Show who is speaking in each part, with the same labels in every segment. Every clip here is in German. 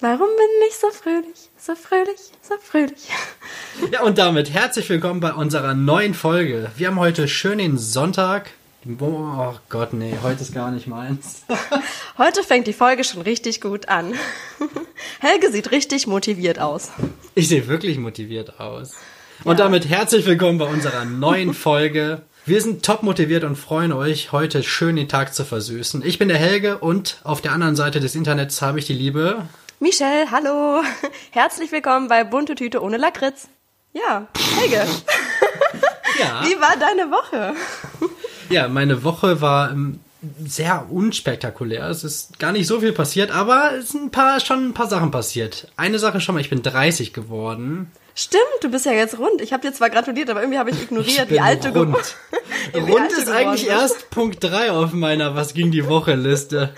Speaker 1: Warum bin ich so fröhlich, so fröhlich, so fröhlich?
Speaker 2: Ja, und damit herzlich willkommen bei unserer neuen Folge. Wir haben heute schön den Sonntag. Oh Gott, nee, heute ist gar nicht meins.
Speaker 1: Heute fängt die Folge schon richtig gut an. Helge sieht richtig motiviert aus.
Speaker 2: Ich sehe wirklich motiviert aus. Und damit herzlich willkommen bei unserer neuen Folge. Wir sind top motiviert und freuen euch, heute schön den Tag zu versüßen. Ich bin der Helge und auf der anderen Seite des Internets habe ich die Liebe.
Speaker 1: Michelle, hallo. Herzlich willkommen bei Bunte Tüte ohne Lakritz. Ja, Helge.
Speaker 2: Ja.
Speaker 1: Wie war deine Woche?
Speaker 2: Ja, meine Woche war ähm, sehr unspektakulär. Es ist gar nicht so viel passiert, aber es sind ein paar, schon ein paar Sachen passiert. Eine Sache schon mal, ich bin 30 geworden.
Speaker 1: Stimmt, du bist ja jetzt rund. Ich habe dir zwar gratuliert, aber irgendwie habe ich ignoriert,
Speaker 2: Ich
Speaker 1: wie alt du
Speaker 2: rund. Rund ist eigentlich erst Punkt 3 auf meiner Was ging die Woche Liste.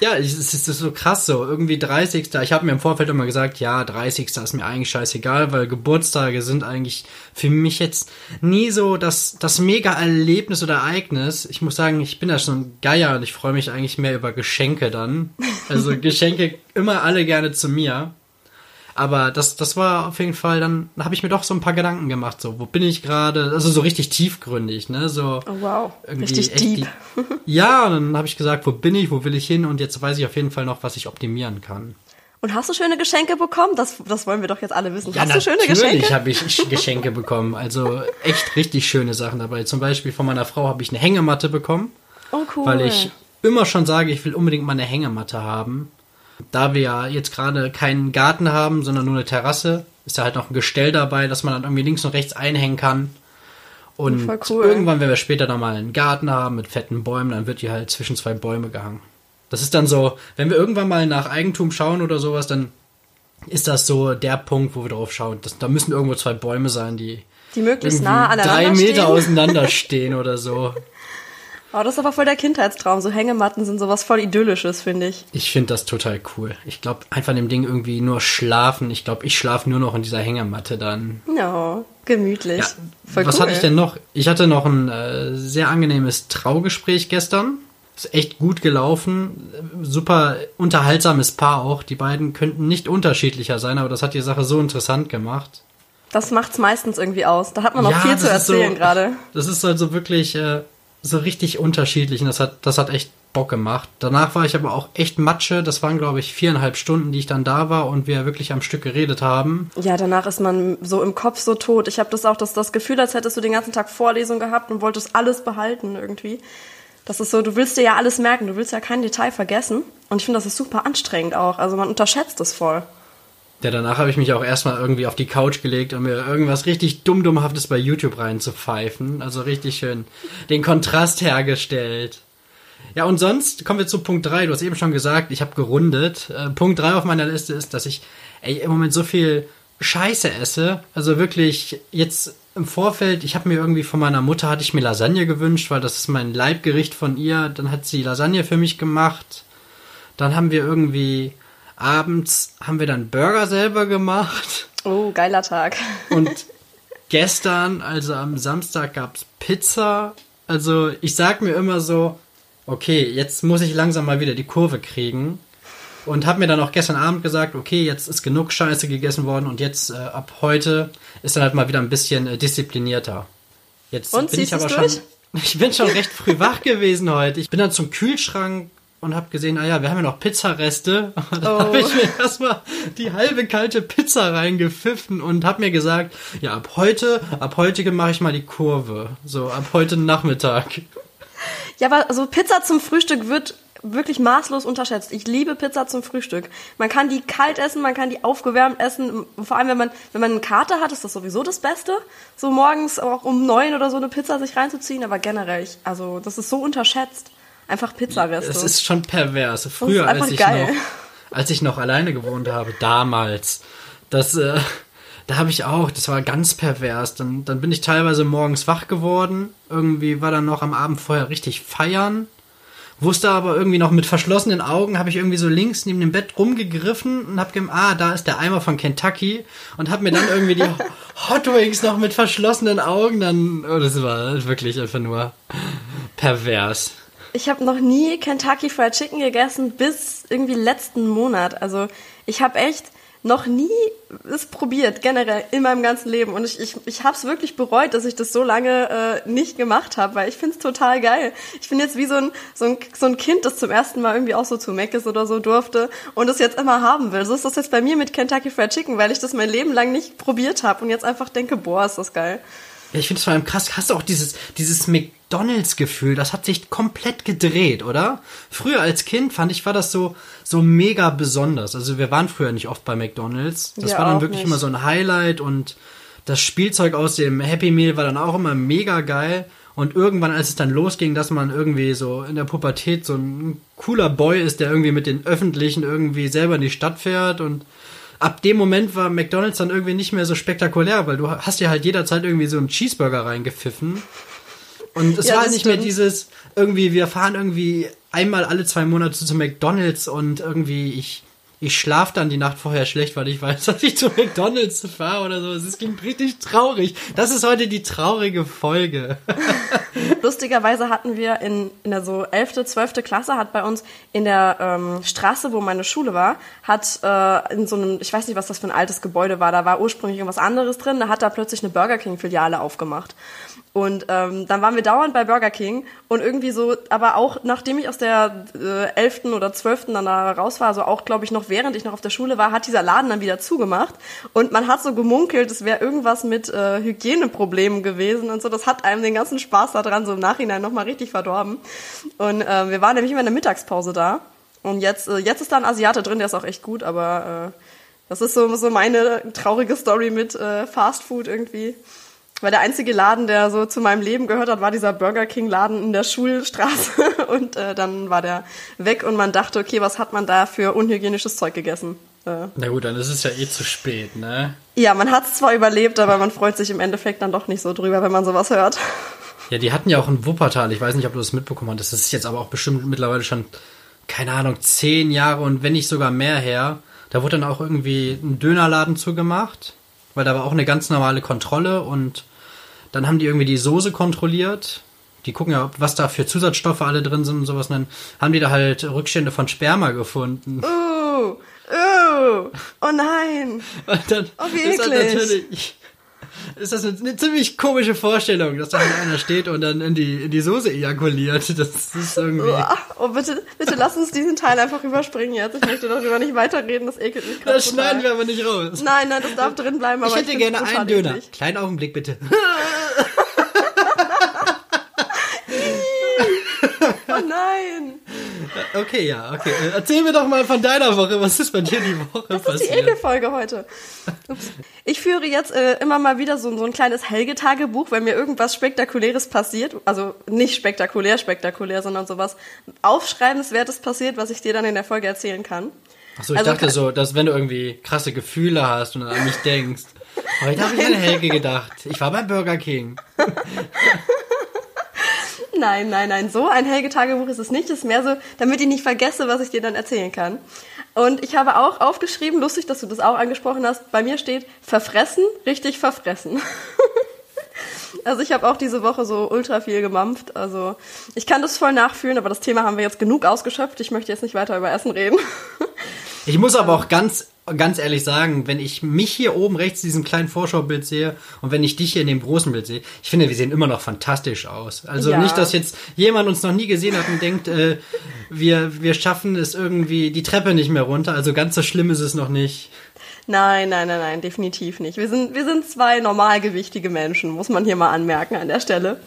Speaker 2: Ja, es ist, so krass so. Irgendwie 30. Ich habe mir im Vorfeld immer gesagt, ja, 30. ist mir eigentlich scheißegal, weil Geburtstage sind eigentlich für mich jetzt nie so das, das Mega-Erlebnis oder Ereignis. Ich muss sagen, ich bin da schon ein Geier und ich freue mich eigentlich mehr über Geschenke dann. Also Geschenke immer alle gerne zu mir. Aber das, das war auf jeden Fall, dann habe ich mir doch so ein paar Gedanken gemacht, so, wo bin ich gerade? Also so richtig tiefgründig, ne? So
Speaker 1: Oh, wow.
Speaker 2: irgendwie
Speaker 1: Richtig deep.
Speaker 2: die- Ja, und dann habe ich gesagt, wo bin ich, wo will ich hin? Und jetzt weiß ich auf jeden Fall noch, was ich optimieren kann.
Speaker 1: Und hast du schöne Geschenke bekommen? Das, das wollen wir doch jetzt alle wissen. hast du schöne
Speaker 2: natürlich
Speaker 1: Geschenke?
Speaker 2: habe ich Geschenke bekommen. Also echt richtig schöne Sachen dabei. Zum Beispiel von meiner Frau habe ich eine Hängematte bekommen,
Speaker 1: Oh, cool.
Speaker 2: weil ich immer schon sage, ich will unbedingt mal eine Hängematte haben. Da wir ja jetzt gerade keinen Garten haben, sondern nur eine Terrasse, ist da halt noch ein Gestell dabei, dass man dann irgendwie links und rechts einhängen kann. Und
Speaker 1: cool.
Speaker 2: irgendwann, wenn wir später noch mal einen Garten haben mit fetten Bäumen, dann wird die halt zwischen zwei Bäume gehangen. Das ist dann so, wenn wir irgendwann mal nach Eigentum schauen oder sowas, dann ist das so der Punkt, wo wir drauf schauen. Das, da müssen irgendwo zwei Bäume sein, die
Speaker 1: Die möglichst nah aneinander
Speaker 2: drei Meter
Speaker 1: stehen.
Speaker 2: auseinander stehen oder so.
Speaker 1: Oh, das ist aber voll der Kindheitstraum. So Hängematten sind sowas voll Idyllisches, finde ich.
Speaker 2: Ich finde das total cool. Ich glaube, einfach in dem Ding irgendwie nur schlafen. Ich glaube, ich schlafe nur noch in dieser Hängematte dann.
Speaker 1: Ja, gemütlich.
Speaker 2: Ja,
Speaker 1: voll
Speaker 2: was
Speaker 1: cool.
Speaker 2: hatte ich denn noch? Ich hatte noch ein äh, sehr angenehmes Traugespräch gestern. Ist echt gut gelaufen. Super unterhaltsames Paar auch. Die beiden könnten nicht unterschiedlicher sein, aber das hat die Sache so interessant gemacht.
Speaker 1: Das macht's meistens irgendwie aus. Da hat man noch
Speaker 2: Ja,
Speaker 1: viel zu
Speaker 2: ist so-
Speaker 1: erzählen gerade.
Speaker 2: Das ist also wirklich äh, so richtig unterschiedlich und das hat, das hat echt Bock gemacht. Danach war ich aber auch echt Matsche. Das waren, glaube ich, viereinhalb Stunden, die ich dann da war und wir wirklich am Stück geredet haben.
Speaker 1: Ja, danach ist man so im Kopf so tot. Ich habe das auch das, das Gefühl, als hättest du den ganzen Tag Vorlesung gehabt und wolltest alles behalten irgendwie. Das ist so, du willst dir ja alles merken, du willst ja kein Detail vergessen. Und ich finde, das ist super anstrengend auch. Also man unterschätzt es voll.
Speaker 2: Ja, danach habe ich mich auch erstmal irgendwie auf die Couch gelegt, um mir irgendwas richtig dumm-dummhaftes bei YouTube reinzupfeifen. Also richtig schön den Kontrast hergestellt. Ja, und sonst kommen wir zu Punkt 3. Du hast eben schon gesagt, ich habe gerundet. Äh, Punkt 3 auf meiner Liste ist, dass ich ey, im Moment so viel Scheiße esse. Also wirklich jetzt im Vorfeld, ich habe mir irgendwie von meiner Mutter, hatte ich mir Lasagne gewünscht, weil das ist mein Leibgericht von ihr. Dann hat sie Lasagne für mich gemacht. Dann haben wir irgendwie abends haben wir dann Burger selber gemacht.
Speaker 1: Oh, geiler Tag.
Speaker 2: Und gestern, also am Samstag, gab's Pizza. Also ich sag mir immer so, okay, jetzt muss ich langsam mal wieder die Kurve kriegen. Und habe mir dann auch gestern Abend gesagt, okay, jetzt ist genug Scheiße gegessen worden und jetzt äh, ab heute ist dann halt mal wieder ein bisschen äh, disziplinierter. Jetzt
Speaker 1: Und,
Speaker 2: bin ich aber schon. Ich bin schon recht früh wach gewesen heute. Ich bin dann zum Kühlschrank und habe gesehen, ah ja, wir haben ja noch Pizzareste. Und dann
Speaker 1: Oh.
Speaker 2: habe ich mir erstmal die halbe kalte Pizza reingepfiffen und habe mir gesagt, ja, ab heute, ab heute mache ich mal die Kurve. So, ab heute Nachmittag.
Speaker 1: Ja, aber so Pizza zum Frühstück wird wirklich maßlos unterschätzt. Ich liebe Pizza zum Frühstück. Man kann die kalt essen, man kann die aufgewärmt essen. Vor allem, wenn man, wenn man eine Karte hat, ist das sowieso das Beste. So morgens auch um neun oder so eine Pizza sich reinzuziehen. Aber generell, ich, also das ist so unterschätzt. Einfach Pizzareste.
Speaker 2: Es ist schon pervers. Früher, als ich
Speaker 1: geil.
Speaker 2: noch, als ich noch alleine gewohnt habe, damals, das, äh, da habe ich auch, das war ganz pervers. Dann, dann bin ich teilweise morgens wach geworden. Irgendwie war dann noch am Abend vorher richtig feiern. Wusste aber irgendwie noch mit verschlossenen Augen, habe ich irgendwie so links neben dem Bett rumgegriffen und habe gedacht, ah, da ist der Eimer von Kentucky und habe mir dann irgendwie die Hot Wings noch mit verschlossenen Augen dann, oh, das war wirklich einfach nur pervers.
Speaker 1: Ich habe noch nie Kentucky Fried Chicken gegessen bis irgendwie letzten Monat. Also ich habe echt noch nie es probiert, generell in meinem ganzen Leben. Und ich, ich, ich habe es wirklich bereut, dass ich das so lange äh, nicht gemacht habe, weil ich finde es total geil. Ich bin jetzt wie so ein, so, ein, so ein Kind, das zum ersten Mal irgendwie auch so zu Meckes oder so durfte und es jetzt immer haben will. So ist das jetzt bei mir mit Kentucky Fried Chicken, weil ich das mein Leben lang nicht probiert habe und jetzt einfach denke, boah, ist das geil.
Speaker 2: Ja, ich finde es vor allem krass. Hast du auch dieses, dieses McDonalds-Gefühl? Das hat sich komplett gedreht, oder? Früher als Kind fand ich, war das so, so mega besonders. Also wir waren früher nicht oft bei McDonalds. Das
Speaker 1: Wir
Speaker 2: war dann wirklich
Speaker 1: nicht.
Speaker 2: immer so ein Highlight und das Spielzeug aus dem Happy Meal war dann auch immer mega geil. Und irgendwann, als es dann losging, dass man irgendwie so in der Pubertät so ein cooler Boy ist, der irgendwie mit den Öffentlichen irgendwie selber in die Stadt fährt und ab dem Moment war McDonalds dann irgendwie nicht mehr so spektakulär, weil du hast ja halt jederzeit irgendwie so einen Cheeseburger reingepfiffen. Und es
Speaker 1: Ja,
Speaker 2: war
Speaker 1: das
Speaker 2: nicht mehr
Speaker 1: stimmt.
Speaker 2: dieses, irgendwie, wir fahren irgendwie einmal alle zwei Monate zu McDonalds und irgendwie ich, ich schlaf dann die Nacht vorher schlecht, weil ich weiß, dass ich zu McDonalds fahre oder so. Es klingt richtig traurig. Das ist heute die traurige Folge.
Speaker 1: Lustigerweise hatten wir in, in der so 11., 12. Klasse hat bei uns in der ähm, Straße, wo meine Schule war, hat äh, in so einem, ich weiß nicht, was das für ein altes Gebäude war, da war ursprünglich irgendwas anderes drin, da hat da plötzlich eine Burger King-Filiale aufgemacht. Und ähm, dann waren wir dauernd bei Burger King und irgendwie so, aber auch nachdem ich aus der äh, 11. oder 12. dann da raus war, also auch glaube ich noch während ich noch auf der Schule war, hat dieser Laden dann wieder zugemacht und man hat so gemunkelt, es wäre irgendwas mit äh, Hygieneproblemen gewesen und so. Das hat einem den ganzen Spaß daran so im Nachhinein nochmal richtig verdorben. Und äh, wir waren nämlich immer in der Mittagspause da und jetzt, äh, jetzt ist da ein Asiate drin, der ist auch echt gut, aber äh, das ist so, so meine traurige Story mit äh, Fast Food irgendwie. Weil der einzige Laden, der so zu meinem Leben gehört hat, war dieser Burger King Laden in der Schulstraße. Und äh, dann war der weg und man dachte, okay, was hat man da für unhygienisches Zeug gegessen? Äh,
Speaker 2: Na gut, dann ist es ja eh zu spät, ne?
Speaker 1: ja, man hat es zwar überlebt, aber man freut sich im Endeffekt dann doch nicht so drüber, wenn man sowas hört.
Speaker 2: Ja, die hatten ja auch in Wuppertal, ich weiß nicht, ob du das mitbekommen hast, das ist jetzt aber auch bestimmt mittlerweile schon, keine Ahnung, zehn Jahre und wenn nicht sogar mehr her. Da wurde dann auch irgendwie ein Dönerladen zugemacht, weil da war auch eine ganz normale Kontrolle und dann haben die irgendwie die Soße kontrolliert. Die gucken ja, was da für Zusatzstoffe alle drin sind und sowas. Und dann haben die da halt Rückstände von Sperma gefunden.
Speaker 1: Uh, uh, oh nein.
Speaker 2: Und dann
Speaker 1: Oh, wie
Speaker 2: ist
Speaker 1: eklig.
Speaker 2: natürlich ist das eine, eine ziemlich komische Vorstellung, dass da einer steht und dann in die, in die Soße ejakuliert. Das ist irgendwie.
Speaker 1: Oh, bitte, bitte lass uns diesen Teil einfach überspringen jetzt. Ich möchte darüber nicht weiterreden, das ekelt mich gerade
Speaker 2: Das
Speaker 1: total.
Speaker 2: schneiden wir aber nicht raus.
Speaker 1: Nein, nein, das darf drin bleiben.
Speaker 2: ich
Speaker 1: aber
Speaker 2: hätte
Speaker 1: find's
Speaker 2: gerne einen Döner.
Speaker 1: eklig.
Speaker 2: Kleinen Augenblick bitte.
Speaker 1: Oh nein.
Speaker 2: Okay, ja, okay. Äh, Erzähl mir doch mal von deiner Woche. Was ist bei dir die Woche
Speaker 1: Das ist die
Speaker 2: passiert?
Speaker 1: Ekelfolge heute. Ups. Ich führe jetzt äh, immer mal wieder so, so ein kleines Helge-Tagebuch, wenn mir irgendwas Spektakuläres passiert. Also nicht spektakulär, spektakulär, sondern sowas Aufschreibenswertes passiert, was ich dir dann in der Folge erzählen kann.
Speaker 2: Achso, ich
Speaker 1: Also
Speaker 2: dachte so, dass wenn du irgendwie krasse Gefühle hast und an mich denkst. Heute habe ich an Helge gedacht. Ich war beim Burger King.
Speaker 1: Nein, nein, nein, so ein Helge-Tagebuch ist es nicht. Es ist mehr so, damit ich nicht vergesse, was ich dir dann erzählen kann. Und ich habe auch aufgeschrieben, lustig, dass du das auch angesprochen hast, bei mir steht verfressen, richtig verfressen. Also ich habe auch diese Woche so ultra viel gemampft. Also ich kann das voll nachfühlen, aber das Thema haben wir jetzt genug ausgeschöpft. Ich möchte jetzt nicht weiter über Essen reden.
Speaker 2: Ich muss aber auch ganz, ganz ehrlich sagen, wenn ich mich hier oben rechts in diesem kleinen Vorschaubild sehe und wenn ich dich hier in dem großen Bild sehe, ich finde, wir sehen immer noch fantastisch aus. Also
Speaker 1: Ja.
Speaker 2: nicht, dass jetzt jemand uns noch nie gesehen hat und denkt, äh, wir, wir schaffen es irgendwie die Treppe nicht mehr runter. Also ganz so schlimm ist es noch nicht.
Speaker 1: Nein, nein, nein, nein, definitiv nicht. Wir sind, wir sind zwei normalgewichtige Menschen, muss man hier mal anmerken an der Stelle.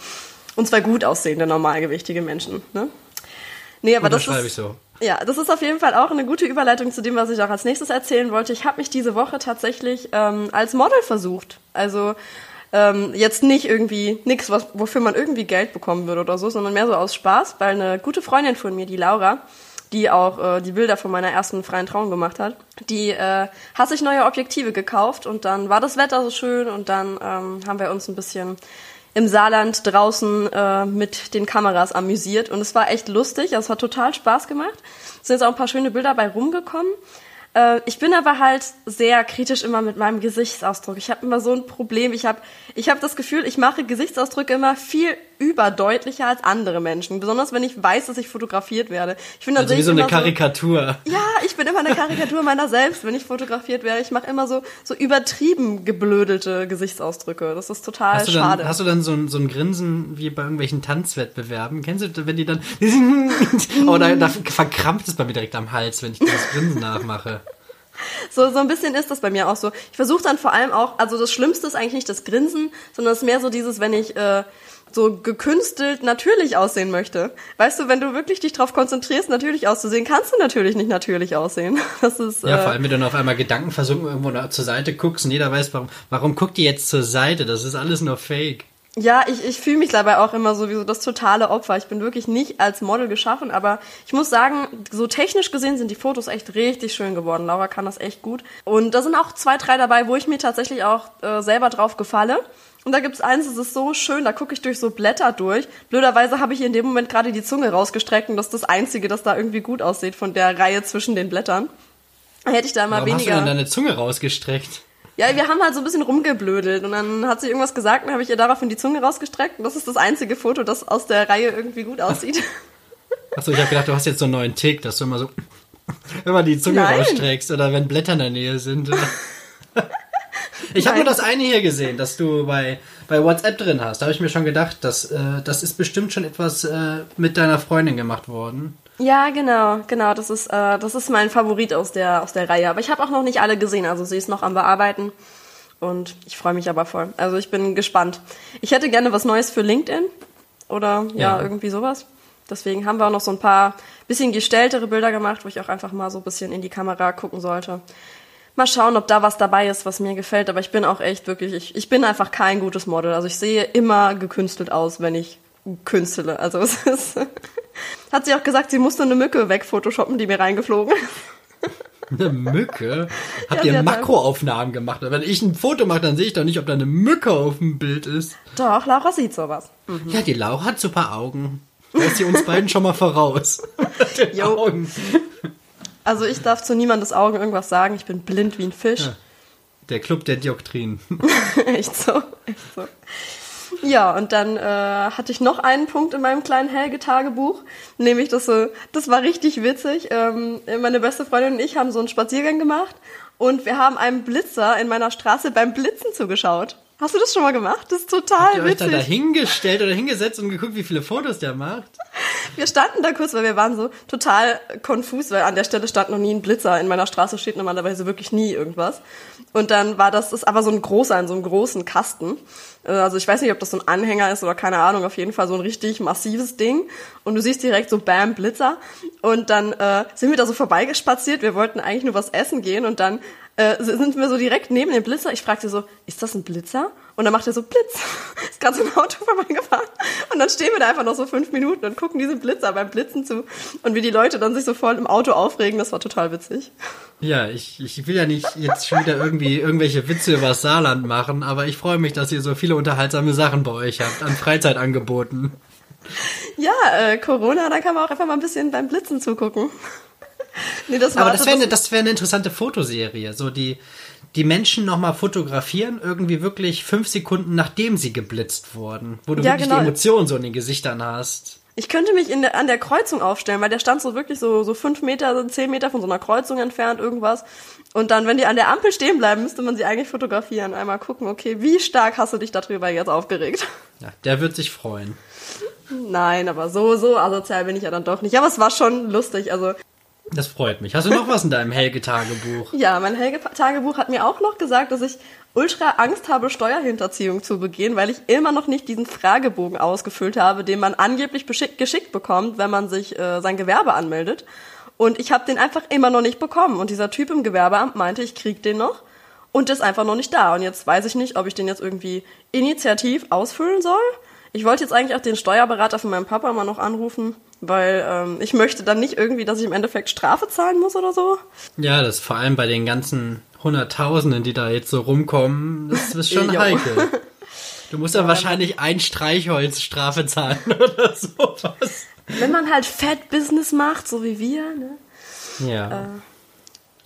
Speaker 1: Und zwei gut aussehende normalgewichtige Menschen. Ne? Nee, aber das
Speaker 2: Unterschreibe
Speaker 1: ist,
Speaker 2: ich so.
Speaker 1: Ja, das ist auf jeden Fall auch eine gute Überleitung zu dem, was ich auch als nächstes erzählen wollte. Ich habe mich diese Woche tatsächlich ähm, als Model versucht. Also ähm, jetzt nicht irgendwie nix, was, wofür man irgendwie Geld bekommen würde oder so, sondern mehr so aus Spaß, weil eine gute Freundin von mir, die Laura, die auch äh, die Bilder von meiner ersten freien Trauung gemacht hat, die äh, hat sich neue Objektive gekauft und dann war das Wetter so schön und dann ähm, haben wir uns ein bisschen im Saarland draußen äh, mit den Kameras amüsiert und es war echt lustig, also es hat total Spaß gemacht. Es sind jetzt auch ein paar schöne Bilder bei rumgekommen. Äh, ich bin aber halt sehr kritisch immer mit meinem Gesichtsausdruck. Ich habe immer so ein Problem. Ich habe ich hab das Gefühl, ich mache Gesichtsausdrücke immer viel überdeutlicher als andere Menschen. Besonders wenn ich weiß, dass ich fotografiert werde. Ich finde
Speaker 2: also wie so eine Karikatur.
Speaker 1: So, ja, ich bin immer eine Karikatur meiner selbst, wenn ich fotografiert werde. Ich mache immer so, so übertrieben geblödelte Gesichtsausdrücke. Das ist total
Speaker 2: hast
Speaker 1: schade.
Speaker 2: Dann, hast du dann so ein, so ein Grinsen wie bei irgendwelchen Tanzwettbewerben? Kennst du, wenn die dann, oh, da, da verkrampft es bei mir direkt am Hals, wenn ich das Grinsen nachmache.
Speaker 1: So, so ein bisschen ist das bei mir auch so. Ich versuche dann vor allem auch, also das Schlimmste ist eigentlich nicht das Grinsen, sondern es ist mehr so dieses, wenn ich äh, so gekünstelt natürlich aussehen möchte. Weißt du, wenn du wirklich dich darauf konzentrierst, natürlich auszusehen, kannst du natürlich nicht natürlich aussehen. Das ist,
Speaker 2: ja,
Speaker 1: äh,
Speaker 2: vor allem, wenn du dann auf einmal Gedanken versunken irgendwo zur Seite guckst und jeder weiß, warum, warum guckt die jetzt zur Seite? Das ist alles nur Fake.
Speaker 1: Ja, ich, ich fühle mich dabei auch immer so wie so das totale Opfer. Ich bin wirklich nicht als Model geschaffen, aber ich muss sagen, so technisch gesehen sind die Fotos echt richtig schön geworden. Laura kann das echt gut. Und da sind auch zwei, drei dabei, wo ich mir tatsächlich auch äh, selber drauf gefalle. Und da gibt's eins, das ist so schön, da gucke ich durch so Blätter durch. Blöderweise habe ich in dem Moment gerade die Zunge rausgestreckt und das ist das Einzige, das da irgendwie gut aussieht von der Reihe zwischen den Blättern. Hätte ich da mal
Speaker 2: Warum
Speaker 1: weniger.
Speaker 2: Hast du denn deine Zunge rausgestreckt?
Speaker 1: Ja, wir haben halt so ein bisschen rumgeblödelt und dann hat sie irgendwas gesagt und habe ich ihr daraufhin die Zunge rausgestreckt und das ist das einzige Foto, das aus der Reihe irgendwie gut aussieht.
Speaker 2: Achso, ich habe gedacht, du hast jetzt so einen neuen Tick, dass du immer so immer die Zunge
Speaker 1: Nein.
Speaker 2: rausstreckst oder wenn Blätter in der Nähe sind. ich habe nur das eine hier gesehen, dass du bei, bei WhatsApp drin hast. Da habe ich mir schon gedacht, dass, äh, das ist bestimmt schon etwas äh, mit deiner Freundin gemacht worden.
Speaker 1: Ja, genau, genau. Das ist, äh, das ist mein Favorit aus der, aus der Reihe. Aber ich habe auch noch nicht alle gesehen. Also sie ist noch am Bearbeiten. Und ich freue mich aber voll. Also ich bin gespannt. Ich hätte gerne was Neues für LinkedIn. Oder ja,
Speaker 2: Ja.
Speaker 1: irgendwie sowas. Deswegen haben wir auch noch so ein paar bisschen gestelltere Bilder gemacht, wo ich auch einfach mal so ein bisschen in die Kamera gucken sollte. Mal schauen, ob da was dabei ist, was mir gefällt. Aber ich bin auch echt wirklich, ich, ich bin einfach kein gutes Model. Also ich sehe immer gekünstelt aus, wenn ich künstele. Also es ist, hat sie auch gesagt, sie musste eine Mücke wegphotoshoppen, die mir reingeflogen.
Speaker 2: Eine Mücke? Habt
Speaker 1: Ja,
Speaker 2: ihr Makroaufnahmen gemacht? Wenn ich ein Foto mache, dann sehe ich doch nicht, ob da eine Mücke auf dem Bild ist.
Speaker 1: Doch, Laura sieht sowas.
Speaker 2: Ja, die Laura hat super Augen. Da ist sie uns beiden schon mal voraus. Den. Augen.
Speaker 1: Also ich darf zu niemandes Augen irgendwas sagen. Ich bin blind wie ein Fisch.
Speaker 2: Der Club der Dioptrien.
Speaker 1: echt so, echt so. Ja, und dann äh, hatte ich noch einen Punkt in meinem kleinen Helge-Tagebuch, nämlich das so, das war richtig witzig. Ähm, meine beste Freundin und ich haben so einen Spaziergang gemacht und wir haben einem Blitzer in meiner Straße beim Blitzen zugeschaut. Hast du das schon mal gemacht? Das ist total
Speaker 2: Habt ihr euch da
Speaker 1: witzig.
Speaker 2: dahingestellt oder hingesetzt und geguckt, wie viele Fotos der macht?
Speaker 1: Wir standen da kurz, weil wir waren so total konfus, weil an der Stelle stand noch nie ein Blitzer. In meiner Straße steht normalerweise wirklich nie irgendwas. Und dann war das, das ist aber so ein großer, in so einem großen Kasten. Äh, Also ich weiß nicht, ob das so ein Anhänger ist oder keine Ahnung, auf jeden Fall so ein richtig massives Ding. Und du siehst direkt so Bam, Blitzer. Und dann äh, sind wir da so vorbeigespaziert. Wir wollten eigentlich nur was essen gehen und dann äh, sind wir so direkt neben dem Blitzer. Ich fragte so, ist das ein Blitzer? Und dann macht er so Blitz. Ist gerade so ein Auto vorbeigefahren. Und dann stehen wir da einfach noch so fünf Minuten und gucken diesem Blitzer beim Blitzen zu. Und wie die Leute dann sich so voll im Auto aufregen, das war total witzig.
Speaker 2: Ja, ich, ich will ja nicht jetzt schon wieder irgendwie irgendwelche Witze über das Saarland machen, aber ich freue mich, dass ihr so viele unterhaltsame Sachen bei euch habt an Freizeitangeboten.
Speaker 1: Ja, äh, Corona, da kann man auch einfach mal ein bisschen beim Blitzen zugucken. nee, das war
Speaker 2: Aber das wäre eine, wär eine interessante Fotoserie. So die, die Menschen nochmal fotografieren, irgendwie wirklich fünf Sekunden nachdem sie geblitzt wurden. Wo du
Speaker 1: Ja,
Speaker 2: wirklich
Speaker 1: genau.
Speaker 2: die Emotionen so in den Gesichtern hast.
Speaker 1: Ich könnte mich in der, an der Kreuzung aufstellen, weil der stand so wirklich so, so fünf Meter, so zehn Meter von so einer Kreuzung entfernt, irgendwas. Und dann, wenn die an der Ampel stehen bleiben, müsste man sie eigentlich fotografieren. Einmal gucken, okay, wie stark hast du dich darüber jetzt aufgeregt?
Speaker 2: Ja, der wird sich freuen.
Speaker 1: Nein, aber so, so asozial bin ich ja dann doch nicht. Aber es war schon lustig. Also,
Speaker 2: Das freut mich. Hast du noch was in deinem Helge-Tagebuch?
Speaker 1: ja, mein Helge-Tagebuch hat mir auch noch gesagt, dass ich ultra Angst habe, Steuerhinterziehung zu begehen, weil ich immer noch nicht diesen Fragebogen ausgefüllt habe, den man angeblich geschickt bekommt, wenn man sich äh, sein Gewerbe anmeldet. Und ich habe den einfach immer noch nicht bekommen. Und dieser Typ im Gewerbeamt meinte, ich krieg den noch und ist einfach noch nicht da. Und jetzt weiß ich nicht, ob ich den jetzt irgendwie initiativ ausfüllen soll. Ich wollte jetzt eigentlich auch den Steuerberater von meinem Papa mal noch anrufen, weil ähm, ich möchte dann nicht irgendwie, dass ich im Endeffekt Strafe zahlen muss oder so.
Speaker 2: Ja, das vor allem bei den ganzen Hunderttausenden, die da jetzt so rumkommen, das ist schon heikel. Du musst dann wahrscheinlich ein Streichholz Strafe zahlen oder sowas.
Speaker 1: Wenn man halt Fat Business macht, so wie wir, ne?
Speaker 2: Ja.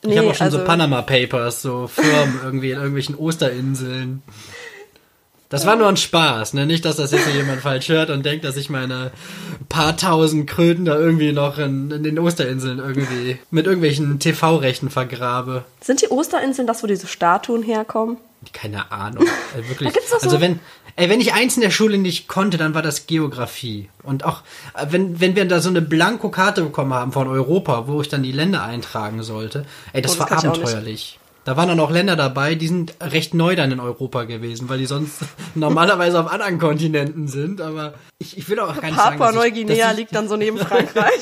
Speaker 1: Nee,
Speaker 2: ich habe auch schon
Speaker 1: also,
Speaker 2: so Panama Papers, so Firmen irgendwie in irgendwelchen Osterinseln. Das war nur ein Spaß, ne? Nicht, dass das jetzt jemand falsch hört und denkt, dass ich meine paar tausend Kröten da irgendwie noch in, in den Osterinseln irgendwie mit irgendwelchen TV-Rechten vergrabe.
Speaker 1: Sind die Osterinseln das, wo diese Statuen herkommen?
Speaker 2: Keine Ahnung. Also wirklich.
Speaker 1: So-
Speaker 2: also wenn, ey, wenn ich eins in der Schule nicht konnte, dann war das Geografie. Und auch, äh, wenn, wenn wir da so eine Blankokarte bekommen haben von Europa, wo ich dann die Länder eintragen sollte, ey, das,
Speaker 1: Oh, das
Speaker 2: war abenteuerlich. Da waren dann auch Länder dabei, die sind recht neu dann in Europa gewesen, weil die sonst normalerweise auf anderen Kontinenten sind, aber ich, ich will auch gar nicht sagen,
Speaker 1: Papua
Speaker 2: dass ich-
Speaker 1: Neuguinea liegt dann so neben Frankreich.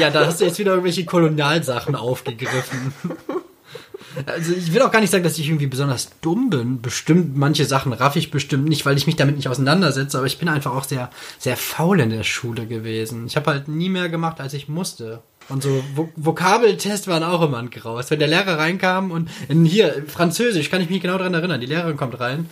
Speaker 2: Ja, da hast du jetzt wieder irgendwelche Kolonialsachen aufgegriffen. Also ich will auch gar nicht sagen, dass ich irgendwie besonders dumm bin. Bestimmt, manche Sachen raff ich bestimmt nicht, weil ich mich damit nicht auseinandersetze, aber ich bin einfach auch sehr, sehr faul in der Schule gewesen. Ich habe halt nie mehr gemacht, als ich musste. Und so Vo Vokabeltests waren auch immer ein Graus. Wenn der Lehrer reinkam und in hier, Französisch, kann ich mich genau daran erinnern, die Lehrerin kommt rein.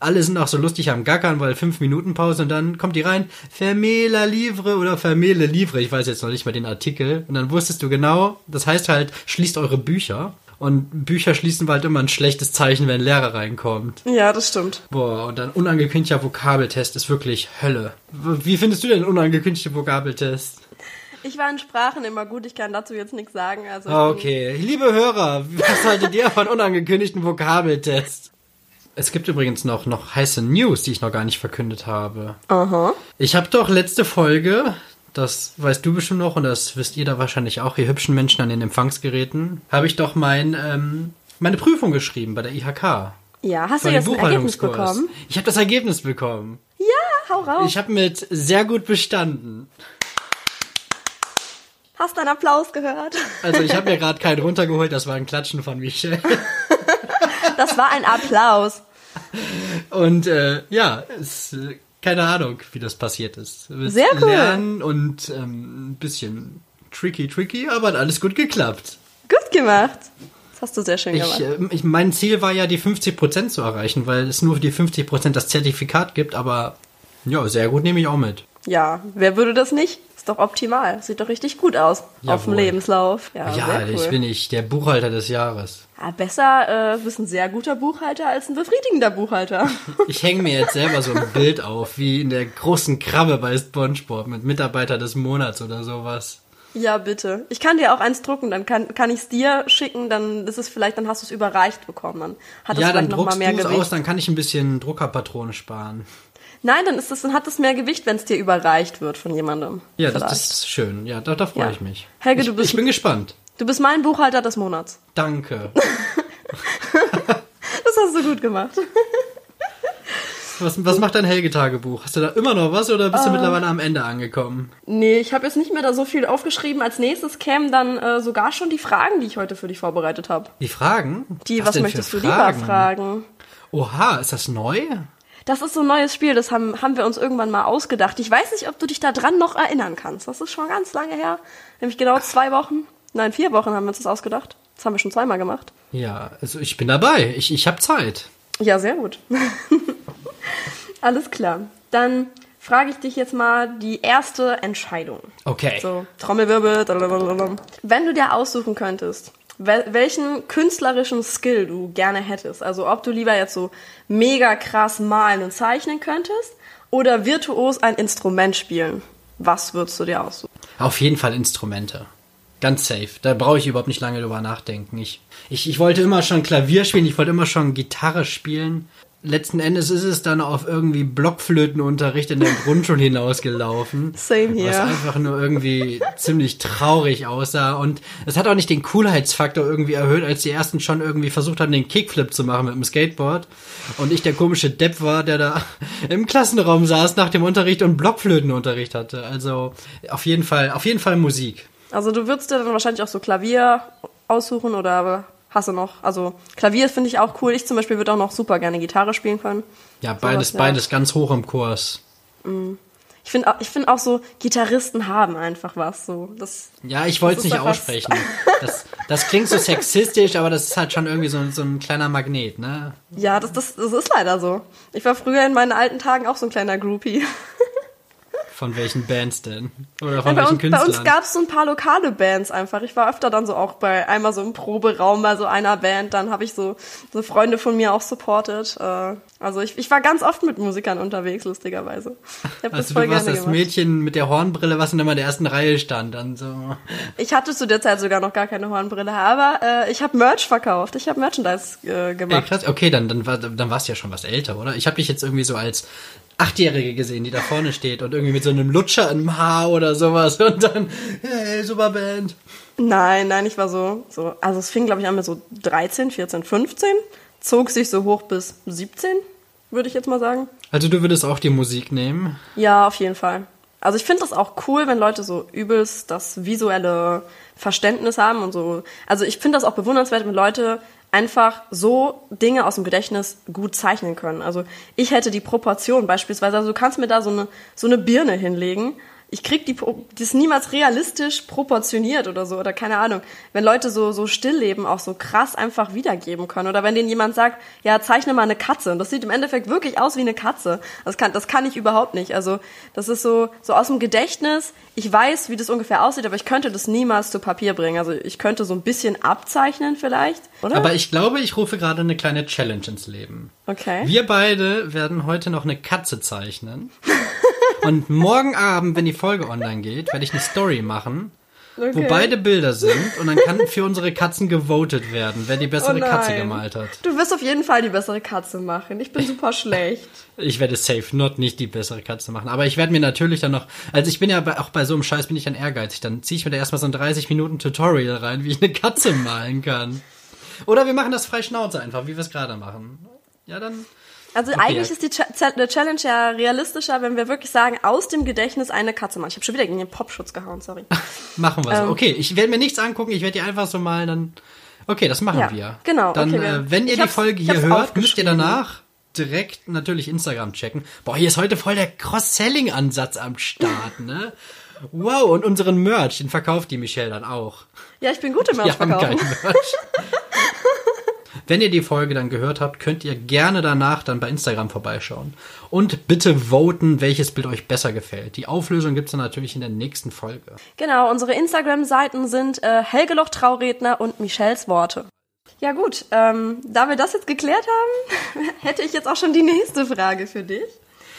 Speaker 2: Alle sind auch so lustig am Gackern, weil fünf Minuten Pause und dann kommt die rein, Fermela Livre oder Fermele Livre, ich weiß jetzt noch nicht mal den Artikel. Und dann wusstest du genau, das heißt halt, schließt eure Bücher. Und Bücher schließen war halt immer ein schlechtes Zeichen, wenn ein Lehrer reinkommt.
Speaker 1: ja, das stimmt.
Speaker 2: Boah, und dann unangekündigter Vokabeltest ist wirklich Hölle. Wie findest du denn unangekündigte Vokabeltest?
Speaker 1: Ich war in Sprachen immer gut, ich kann dazu jetzt nichts sagen. Also
Speaker 2: Ah, Okay, liebe Hörer, was haltet ihr von unangekündigten Vokabeltests? Es gibt übrigens noch, noch heiße News, die ich noch gar nicht verkündet habe.
Speaker 1: Aha.
Speaker 2: Ich habe doch letzte Folge, das weißt du bestimmt noch und das wisst ihr da wahrscheinlich auch, ihr hübschen Menschen an den Empfangsgeräten, habe ich doch mein, ähm, meine Prüfung geschrieben bei der IHK.
Speaker 1: Ja, hast du ein Ergebnis bekommen?
Speaker 2: Ich habe das Ergebnis bekommen.
Speaker 1: Ja, hau raus.
Speaker 2: Ich habe mit sehr gut bestanden.
Speaker 1: Hast deinen Applaus gehört?
Speaker 2: Also ich habe mir gerade keinen runtergeholt, das war ein Klatschen von Michelle.
Speaker 1: Das war ein Applaus.
Speaker 2: Und äh, ja, es, keine Ahnung, wie das passiert ist. Wir
Speaker 1: Sehr cool.
Speaker 2: Lernen und ähm, ein bisschen tricky, tricky, aber hat alles gut geklappt.
Speaker 1: Gut gemacht. Das hast du sehr schön
Speaker 2: Ich,
Speaker 1: gemacht.
Speaker 2: äh, ich, mein Ziel war ja, die 50% zu erreichen, weil es nur für die 50% das Zertifikat gibt, aber ja, sehr gut nehme ich auch mit.
Speaker 1: Ja, wer würde das nicht? Ist doch optimal. Sieht doch richtig gut aus auf dem
Speaker 2: Jawohl.
Speaker 1: Lebenslauf. Ja,
Speaker 2: ja,
Speaker 1: cool.
Speaker 2: ich bin ich der Buchhalter des Jahres.
Speaker 1: ja, besser äh, bist ein sehr guter Buchhalter als ein befriedigender Buchhalter.
Speaker 2: Ich hänge mir jetzt selber so ein Bild auf, wie in der großen Krabbe bei SpongeBob mit Mitarbeiter des Monats oder sowas.
Speaker 1: ja, bitte. Ich kann dir auch eins drucken, dann kann, kann ich es dir schicken, dann ist es vielleicht, dann hast du es überreicht bekommen. Dann hat es
Speaker 2: ja, dann druckst
Speaker 1: mehr
Speaker 2: du es aus, dann kann ich ein bisschen Druckerpatrone sparen.
Speaker 1: Nein, dann ist es, dann hat es mehr Gewicht, wenn es dir überreicht wird von jemandem.
Speaker 2: Ja, das, das ist schön. Ja, da, da freue
Speaker 1: Ja.
Speaker 2: ich mich.
Speaker 1: Helge,
Speaker 2: ich,
Speaker 1: du bist-
Speaker 2: ich bin gespannt.
Speaker 1: Du bist mein Buchhalter des Monats.
Speaker 2: Danke.
Speaker 1: Das hast du gut gemacht.
Speaker 2: Was, was macht dein Helge-Tagebuch? Hast du da immer noch was oder
Speaker 1: Äh.
Speaker 2: bist du mittlerweile am Ende angekommen?
Speaker 1: Nee, ich habe jetzt nicht mehr da so viel aufgeschrieben. Als nächstes kämen dann äh, sogar schon die Fragen, die ich heute für dich vorbereitet habe.
Speaker 2: Die Fragen?
Speaker 1: Die, was,
Speaker 2: denn
Speaker 1: möchtest du lieber fragen?
Speaker 2: Oha, ist das neu?
Speaker 1: Das ist so ein neues Spiel, das haben, haben wir uns irgendwann mal ausgedacht. Ich weiß nicht, ob du dich da dran noch erinnern kannst. Das ist schon ganz lange her. Nämlich genau zwei Wochen. Nein, vier Wochen haben wir uns das ausgedacht. Das haben wir schon zweimal gemacht.
Speaker 2: Ja, also ich bin dabei. Ich, ich habe Zeit.
Speaker 1: Ja, sehr gut. Alles klar. Dann frage ich dich jetzt mal die erste Entscheidung.
Speaker 2: Okay.
Speaker 1: So, Trommelwirbel. dadadadadam. Wenn du dir aussuchen könntest, welchen künstlerischen Skill du gerne hättest, also ob du lieber jetzt so mega krass malen und zeichnen könntest oder virtuos ein Instrument spielen, was würdest du dir aussuchen?
Speaker 2: Auf jeden Fall Instrumente. Ganz safe. Da brauche ich überhaupt nicht lange drüber nachdenken. Ich, ich, ich wollte immer schon Klavier spielen, ich wollte immer schon Gitarre spielen. Letzten Endes ist es dann auf irgendwie Blockflötenunterricht in der Grundschule hinausgelaufen.
Speaker 1: Same
Speaker 2: Was
Speaker 1: here.
Speaker 2: einfach nur irgendwie ziemlich traurig aussah. Und es hat auch nicht den Coolheitsfaktor irgendwie erhöht, als die ersten schon irgendwie versucht haben, den Kickflip zu machen mit dem Skateboard. Und ich der komische Depp war, der da im Klassenraum saß nach dem Unterricht und Blockflötenunterricht hatte. Also auf jeden Fall, auf jeden Fall Musik.
Speaker 1: Also du würdest dir dann wahrscheinlich auch so Klavier aussuchen oder hast du noch? Also Klavier finde ich auch cool. Ich zum Beispiel würde auch noch super gerne Gitarre spielen können.
Speaker 2: Ja, beides,
Speaker 1: ja.
Speaker 2: beides ganz hoch im Kurs.
Speaker 1: Ich finde auch, ich finde auch so Gitarristen haben einfach was so. Das
Speaker 2: Ja, ich wollte es nicht
Speaker 1: was-
Speaker 2: aussprechen. Das, das klingt so sexistisch, aber das ist halt schon irgendwie so, so ein kleiner Magnet, ne?
Speaker 1: Ja, das, das, das ist leider so. Ich war früher in meinen alten Tagen auch so ein kleiner Groupie.
Speaker 2: Von welchen Bands denn? Oder von
Speaker 1: Ja, bei,
Speaker 2: welchen
Speaker 1: uns, bei
Speaker 2: Künstlern?
Speaker 1: uns gab es so ein paar lokale Bands einfach. Ich war öfter dann so auch bei einmal so im Proberaum bei so einer Band. Dann habe ich so, so Freunde von mir auch supported. Äh, also ich, ich war ganz oft mit Musikern unterwegs, lustigerweise. Ich habe das
Speaker 2: also
Speaker 1: voll
Speaker 2: du warst das
Speaker 1: gemacht.
Speaker 2: Mädchen mit der Hornbrille, was in immer der ersten Reihe stand. Dann so.
Speaker 1: Ich hatte zu der Zeit sogar noch gar keine Hornbrille, aber äh, ich habe Merch verkauft. Ich habe Merchandise äh,
Speaker 2: Ey,
Speaker 1: gemacht.
Speaker 2: krass. Okay, dann, dann, war, dann warst du ja schon was älter, oder? Ich habe dich jetzt irgendwie so als Achtjährige gesehen, die da vorne steht und irgendwie mit so einem Lutscher im Haar oder sowas und dann, hey, super Band.
Speaker 1: Nein, nein, ich war so, so also es fing glaube ich an mit so 13, 14, 15, zog sich so hoch bis 17, würde ich jetzt mal sagen.
Speaker 2: Also du würdest auch die Musik nehmen?
Speaker 1: Ja, auf jeden Fall. Also ich finde das auch cool, wenn Leute so übelst das visuelle Verständnis haben und so. Also ich finde das auch bewundernswert, wenn Leute einfach so Dinge aus dem Gedächtnis gut zeichnen können. Also ich hätte die Proportion beispielsweise, also du kannst mir da so eine, so eine Birne hinlegen. Ich krieg die, ist niemals realistisch proportioniert oder so, oder keine Ahnung. Wenn Leute so, so Stillleben auch so krass einfach wiedergeben können. Oder wenn denen jemand sagt, ja, zeichne mal eine Katze. Und das sieht im Endeffekt wirklich aus wie eine Katze. Das kann, das kann ich überhaupt nicht. Also, das ist so, so aus dem Gedächtnis. Ich weiß, wie das ungefähr aussieht, aber ich könnte das niemals zu Papier bringen. Also, ich könnte so ein bisschen abzeichnen vielleicht, oder?
Speaker 2: Aber ich glaube, ich rufe gerade eine kleine Challenge ins Leben.
Speaker 1: okay.
Speaker 2: Wir beide werden heute noch eine Katze zeichnen. Und morgen Abend, wenn die Folge online geht, werde ich eine Story machen, wo
Speaker 1: Okay.
Speaker 2: beide Bilder sind und dann kann für unsere Katzen gewotet werden, wer die bessere
Speaker 1: Oh
Speaker 2: Katze gemalt hat.
Speaker 1: Du wirst auf jeden Fall die bessere Katze machen. Ich bin super schlecht.
Speaker 2: Ich werde safe not nicht die bessere Katze machen. Aber ich werde mir natürlich dann noch, also ich bin ja bei, auch bei so einem Scheiß bin ich dann ehrgeizig. Dann ziehe ich mir da erstmal so ein 30 Minuten Tutorial rein, wie ich eine Katze malen kann. Oder wir machen das frei Schnauze einfach, wie wir es gerade machen. Ja, dann.
Speaker 1: Also
Speaker 2: Okay,
Speaker 1: eigentlich ist die Cha- Cha- die Challenge ja realistischer, wenn wir wirklich sagen, aus dem Gedächtnis eine Katze machen. Ich habe schon wieder gegen den Popschutz gehauen, sorry.
Speaker 2: Machen wir so.
Speaker 1: Ähm.
Speaker 2: okay, ich werde mir nichts angucken, ich werde die einfach so malen, dann. Okay, das machen
Speaker 1: Ja,
Speaker 2: wir.
Speaker 1: genau,
Speaker 2: Dann,
Speaker 1: okay, wir-
Speaker 2: äh, wenn ihr die Folge hier hört, müsst ihr danach direkt natürlich Instagram checken. Boah, hier ist heute voll der Cross-Selling-Ansatz am Start, ne? Wow, und unseren Merch, den verkauft die Michelle dann auch.
Speaker 1: Ja, ich bin gut im
Speaker 2: Wir haben
Speaker 1: Merch
Speaker 2: kein
Speaker 1: verkaufen.
Speaker 2: Merch. Wenn ihr die Folge dann gehört habt, könnt ihr gerne danach dann bei Instagram vorbeischauen. Und bitte voten, welches Bild euch besser gefällt. Die Auflösung gibt's dann natürlich in der nächsten Folge.
Speaker 1: Genau, unsere Instagram-Seiten sind äh, Helgeloch Trauredner und Michelles Worte. Ja gut, ähm, da wir das jetzt geklärt haben, hätte ich jetzt auch schon die nächste Frage für dich.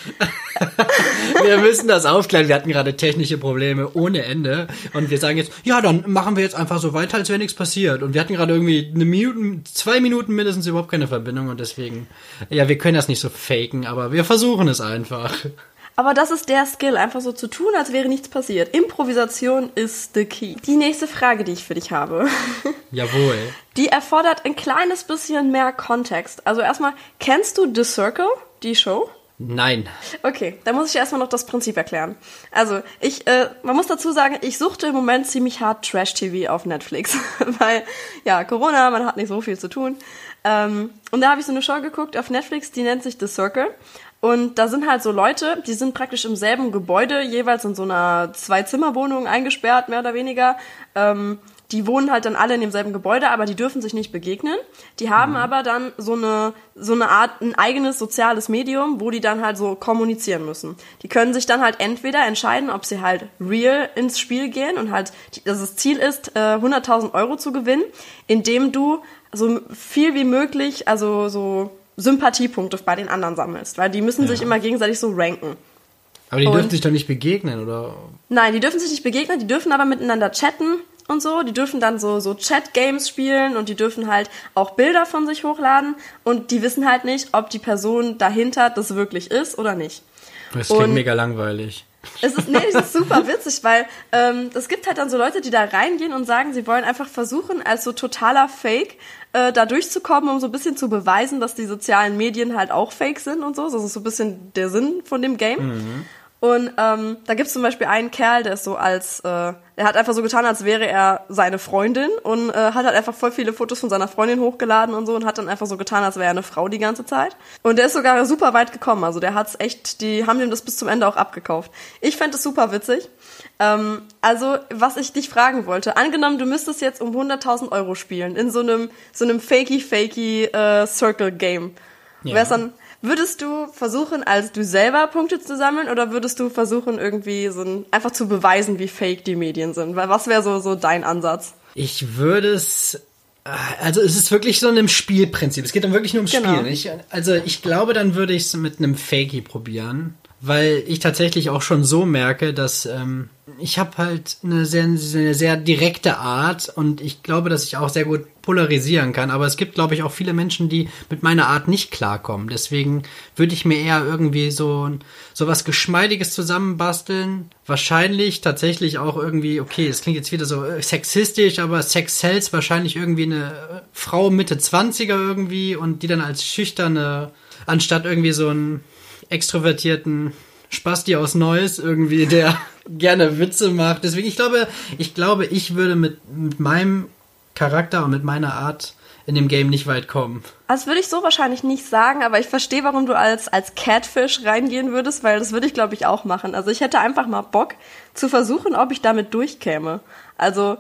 Speaker 2: Wir müssen das aufklären. Wir hatten gerade technische Probleme ohne Ende. Und wir sagen jetzt, ja, dann machen wir jetzt einfach so weiter, als wäre nichts passiert. Und wir hatten gerade irgendwie eine Minute, zwei Minuten mindestens überhaupt keine Verbindung. Und deswegen, ja, wir können das nicht so faken, aber wir versuchen es einfach.
Speaker 1: Aber das ist der Skill, einfach so zu tun, als wäre nichts passiert. Improvisation ist the key. Die nächste Frage, die ich für dich habe,
Speaker 2: Jawohl.
Speaker 1: die erfordert ein kleines bisschen mehr Kontext. Also erstmal, kennst du The Circle, die Show?
Speaker 2: Nein.
Speaker 1: Okay, da muss ich erstmal noch das Prinzip erklären. Also, ich, äh, man muss dazu sagen, ich suchte im Moment ziemlich hart Trash-TV auf Netflix, weil, ja, Corona, man hat nicht so viel zu tun. Ähm, und da habe ich so eine Show geguckt auf Netflix, die nennt sich The Circle. Und da sind halt so Leute, die sind praktisch im selben Gebäude, jeweils in so einer Zwei-Zimmer-Wohnung eingesperrt, mehr oder weniger. Ähm, die wohnen halt dann alle in demselben Gebäude, aber die dürfen sich nicht begegnen. Die haben aber dann so eine, so eine Art, ein eigenes soziales Medium, wo die dann halt so kommunizieren müssen. Die können sich dann halt entweder entscheiden, ob sie halt real ins Spiel gehen und halt, dass das Ziel ist, äh, 100.000 Euro zu gewinnen, indem du so viel wie möglich, also so Sympathiepunkte bei den anderen sammelst, weil die müssen sich immer gegenseitig so ranken.
Speaker 2: Aber die
Speaker 1: Und-
Speaker 2: dürfen sich doch nicht begegnen, oder?
Speaker 1: Nein, die dürfen sich nicht begegnen, die dürfen aber miteinander chatten und so. Die dürfen dann so, so Chat-Games spielen und die dürfen halt auch Bilder von sich hochladen und die wissen halt nicht, ob die Person dahinter das wirklich ist oder nicht.
Speaker 2: Das klingt
Speaker 1: Und-
Speaker 2: mega langweilig.
Speaker 1: Es ist, nee, es ist super witzig, weil ähm, es gibt halt dann so Leute, die da reingehen und sagen, sie wollen einfach versuchen, als so totaler Fake äh, da durchzukommen, um so ein bisschen zu beweisen, dass die sozialen Medien halt auch Fake sind und so. Das ist so ein bisschen der Sinn von dem Game. Und ähm, da gibt's zum Beispiel einen Kerl, der ist so als, äh, er hat einfach so getan, als wäre er seine Freundin und äh, hat halt einfach voll viele Fotos von seiner Freundin hochgeladen und so und hat dann einfach so getan, als wäre er eine Frau die ganze Zeit. Und der ist sogar super weit gekommen. Also der hat's echt, die haben dem das bis zum Ende auch abgekauft. Ich fände es super witzig. Ähm, also, was ich dich fragen wollte, angenommen, du müsstest jetzt um 100.000 Euro spielen in so einem so einem fakey fakey äh, Circle Game.
Speaker 2: Ja.
Speaker 1: Wär's dann Würdest du versuchen, als du selber Punkte zu sammeln oder würdest du versuchen, irgendwie so ein, einfach zu beweisen, wie fake die Medien sind? Weil was wäre so, so dein Ansatz?
Speaker 2: Ich würde es. Also es ist wirklich so ein Spielprinzip. Es geht dann wirklich nur ums
Speaker 1: Genau.
Speaker 2: Spiel. Ich, also ich glaube, dann würde ich es mit einem Fakey probieren. Weil ich tatsächlich auch schon so merke, dass ähm, ich habe halt eine sehr, eine sehr direkte Art und ich glaube, dass ich auch sehr gut polarisieren kann. Aber es gibt, glaube ich, auch viele Menschen, die mit meiner Art nicht klarkommen. Deswegen würde ich mir eher irgendwie so, so was Geschmeidiges zusammenbasteln. Wahrscheinlich tatsächlich auch irgendwie, okay, es klingt jetzt wieder so äh, sexistisch, aber Sex Sells wahrscheinlich irgendwie eine äh, Frau Mitte 20er irgendwie und die dann als schüchterne, anstatt irgendwie so ein extrovertierten Spasti aus Neues irgendwie, der gerne Witze macht. Deswegen, ich glaube, ich glaube, ich würde mit, mit meinem Charakter und mit meiner Art in dem Game nicht weit kommen.
Speaker 1: Das würde ich so wahrscheinlich nicht sagen, aber ich verstehe, warum du als, als Catfish reingehen würdest, weil das würde ich, glaube ich, auch machen. Also ich hätte einfach mal Bock zu versuchen, ob ich damit durchkäme. Also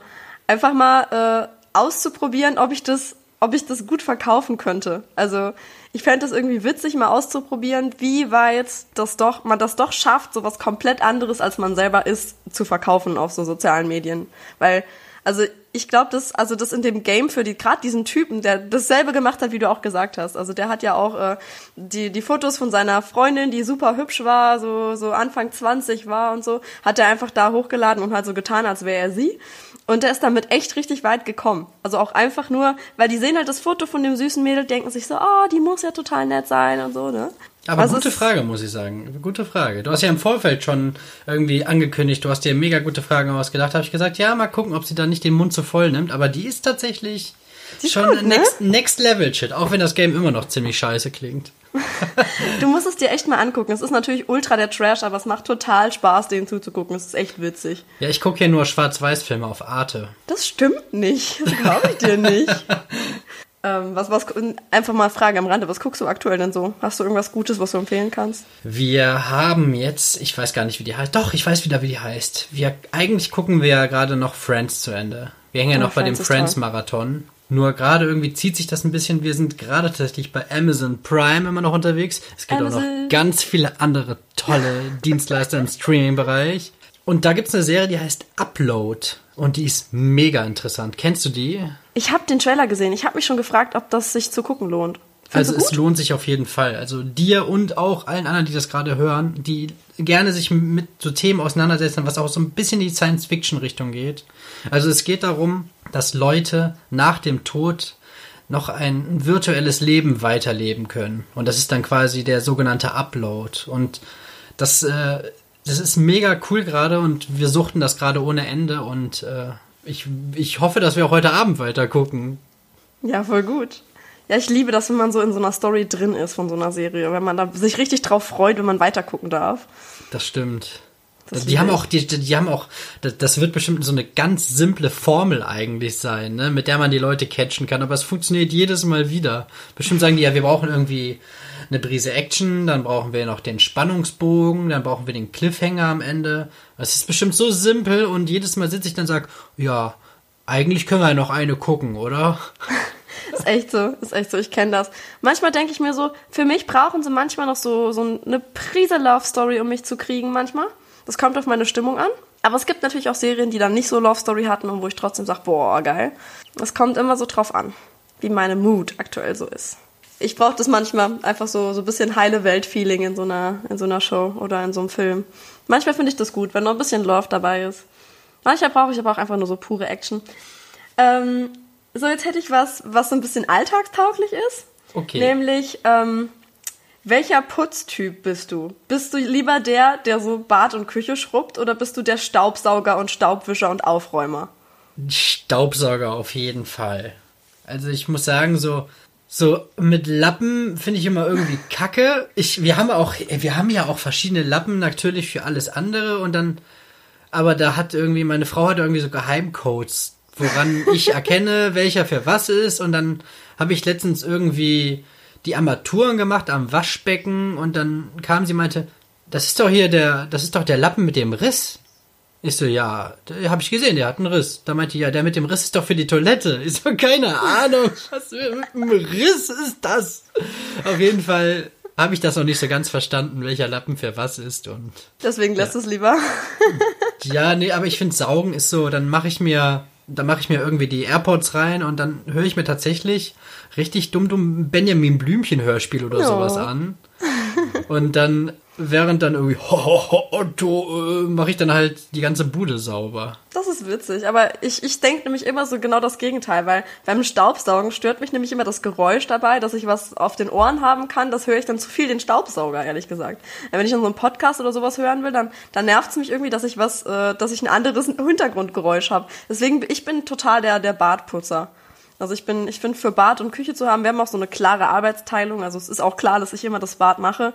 Speaker 1: einfach mal äh, auszuprobieren, ob ich das, ob ich das gut verkaufen könnte. Also ich fände es irgendwie witzig, mal auszuprobieren, wie weit das doch, man das doch schafft, so was komplett anderes, als man selber ist, zu verkaufen auf so sozialen Medien. Weil, also ich glaube, das, also das in dem Game für die, gerade diesen Typen, der dasselbe gemacht hat, wie du auch gesagt hast. Also der hat ja auch äh, die, die Fotos von seiner Freundin, die super hübsch war, so, so Anfang 20 war und so, hat er einfach da hochgeladen und halt so getan, als wäre er sie. Und der ist damit echt richtig weit gekommen. Also auch einfach nur, weil die sehen halt das Foto von dem süßen Mädel, denken sich so, oh, die muss ja total nett sein und so, ne?
Speaker 2: Aber
Speaker 1: Also
Speaker 2: gute
Speaker 1: es-
Speaker 2: Frage, muss ich sagen. Gute Frage. Du hast ja im Vorfeld schon irgendwie angekündigt, du hast dir mega gute Fragen ausgedacht. Habe ich gesagt, ja, mal gucken, ob sie da nicht den Mund zu voll nimmt. Aber die ist tatsächlich
Speaker 1: Die ist
Speaker 2: schon
Speaker 1: gut, ne?
Speaker 2: next, next Level Shit, auch wenn das Game immer noch ziemlich scheiße klingt.
Speaker 1: Du musst es dir echt mal angucken. Es ist natürlich ultra der Trash, aber es macht total Spaß, denen zuzugucken. Es ist echt witzig.
Speaker 2: Ja, ich gucke ja nur Schwarz-Weiß-Filme auf Arte.
Speaker 1: Das stimmt nicht. Das glaube ich dir nicht. ähm, was, was, einfach mal Frage am Rande. Was guckst du aktuell denn so? Hast du irgendwas Gutes, was du empfehlen kannst?
Speaker 2: Wir haben jetzt, ich weiß gar nicht, wie die heißt. Doch, ich weiß wieder, wie die heißt. Wir, eigentlich gucken wir ja gerade noch Friends zu Ende. Wir hängen ja
Speaker 1: Oh,
Speaker 2: noch bei dem
Speaker 1: Friends ist toll.
Speaker 2: Friends-Marathon. Nur gerade irgendwie zieht sich das ein bisschen. Wir sind gerade tatsächlich bei Amazon Prime immer noch unterwegs. Es gibt auch
Speaker 1: Amazon.
Speaker 2: noch ganz viele andere tolle Dienstleister im Streaming-Bereich. Und da gibt's eine Serie, die heißt Upload. Und die ist mega interessant. Kennst du die?
Speaker 1: Ich habe den Trailer gesehen. Ich habe mich schon gefragt, ob das sich zu gucken lohnt. Findest
Speaker 2: Also es lohnt sich auf jeden Fall. Also dir und auch allen anderen, die das gerade hören, die gerne sich mit so Themen auseinandersetzen, was auch so ein bisschen in die Science-Fiction-Richtung geht. Also es geht darum, dass Leute nach dem Tod noch ein virtuelles Leben weiterleben können. Und das ist dann quasi der sogenannte Upload. Und das, äh, das ist mega cool gerade und wir suchten das gerade ohne Ende und äh, ich, ich hoffe, dass wir auch heute Abend weiter gucken.
Speaker 1: Ja, voll gut. Ja, ich liebe das, wenn man so in so einer Story drin ist von so einer Serie. Wenn man da sich richtig drauf freut, wenn man weitergucken darf.
Speaker 2: Das stimmt.
Speaker 1: Das
Speaker 2: die haben auch, die, die haben auch, das, das wird bestimmt so eine ganz simple Formel eigentlich sein, ne, mit der man die Leute catchen kann, aber es funktioniert jedes Mal wieder. Bestimmt sagen die ja, wir brauchen irgendwie eine Brise Action, dann brauchen wir noch den Spannungsbogen, dann brauchen wir den Cliffhanger am Ende. Es ist bestimmt so simpel und jedes Mal sitze ich dann und sag, ja, eigentlich können wir ja noch eine gucken, oder?
Speaker 1: Ist echt so, ist echt so, ich kenne das. Manchmal denke ich mir so, für mich brauchen sie manchmal noch so, so eine Prise Love Story, um mich zu kriegen, manchmal. Das kommt auf meine Stimmung an. Aber es gibt natürlich auch Serien, die dann nicht so Love Story hatten und wo ich trotzdem sage, boah, geil. Es kommt immer so drauf an, wie meine Mood aktuell so ist. Ich brauche das manchmal einfach so, so ein bisschen heile Welt-Feeling in so einer, in so einer Show oder in so einem Film. Manchmal finde ich das gut, wenn noch ein bisschen Love dabei ist. Manchmal brauche ich aber auch einfach nur so pure Action. Ähm, so, jetzt hätte ich was, was so ein bisschen alltagstauglich ist.
Speaker 2: Okay.
Speaker 1: Nämlich, ähm, welcher Putztyp bist du? Bist du lieber der, der so Bad und Küche schrubbt oder bist du der Staubsauger und Staubwischer und Aufräumer?
Speaker 2: Staubsauger auf jeden Fall. Also ich muss sagen, so, so mit Lappen finde ich immer irgendwie kacke. Ich, wir haben auch, wir haben ja auch verschiedene Lappen natürlich für alles andere und dann, aber da hat irgendwie, meine Frau hat irgendwie so Geheimcodes, woran ich erkenne, welcher für was ist und dann habe ich letztens irgendwie die Armaturen gemacht am Waschbecken und dann kam sie und meinte, das ist doch hier der, das ist doch der Lappen mit dem Riss. Ich so, ja, habe ich gesehen, der hat einen Riss. Da meinte ich, ja, der mit dem Riss ist doch für die Toilette. Ich so, keine Ahnung, was für mit dem Riss ist das? Auf jeden Fall habe ich das noch nicht so ganz verstanden, welcher Lappen für was ist und.
Speaker 1: Deswegen lässt es lieber.
Speaker 2: Ja, nee, aber ich finde Saugen ist so, dann mache ich mir, dann mache ich mir irgendwie die AirPods rein und dann höre ich mir tatsächlich richtig dumm dumm Benjamin Blümchen Hörspiel oder
Speaker 1: Ja.
Speaker 2: sowas an. Und dann während dann irgendwie ho, ho, ho, Otto, äh, mache ich dann halt die ganze Bude sauber.
Speaker 1: Das ist witzig, aber ich, ich denke nämlich immer so genau das Gegenteil, weil beim Staubsaugen stört mich nämlich immer das Geräusch dabei, dass ich was auf den Ohren haben kann. Das höre ich dann zu viel den Staubsauger, ehrlich gesagt. Wenn ich dann so einen Podcast oder sowas hören will, dann, dann nervt es mich irgendwie, dass ich was, äh, dass ich ein anderes Hintergrundgeräusch habe. Deswegen, ich bin total der, der Badputzer. Also ich bin, ich finde für Bad und Küche zu haben, wir haben auch so eine klare Arbeitsteilung. Also es ist auch klar, dass ich immer das Bad mache.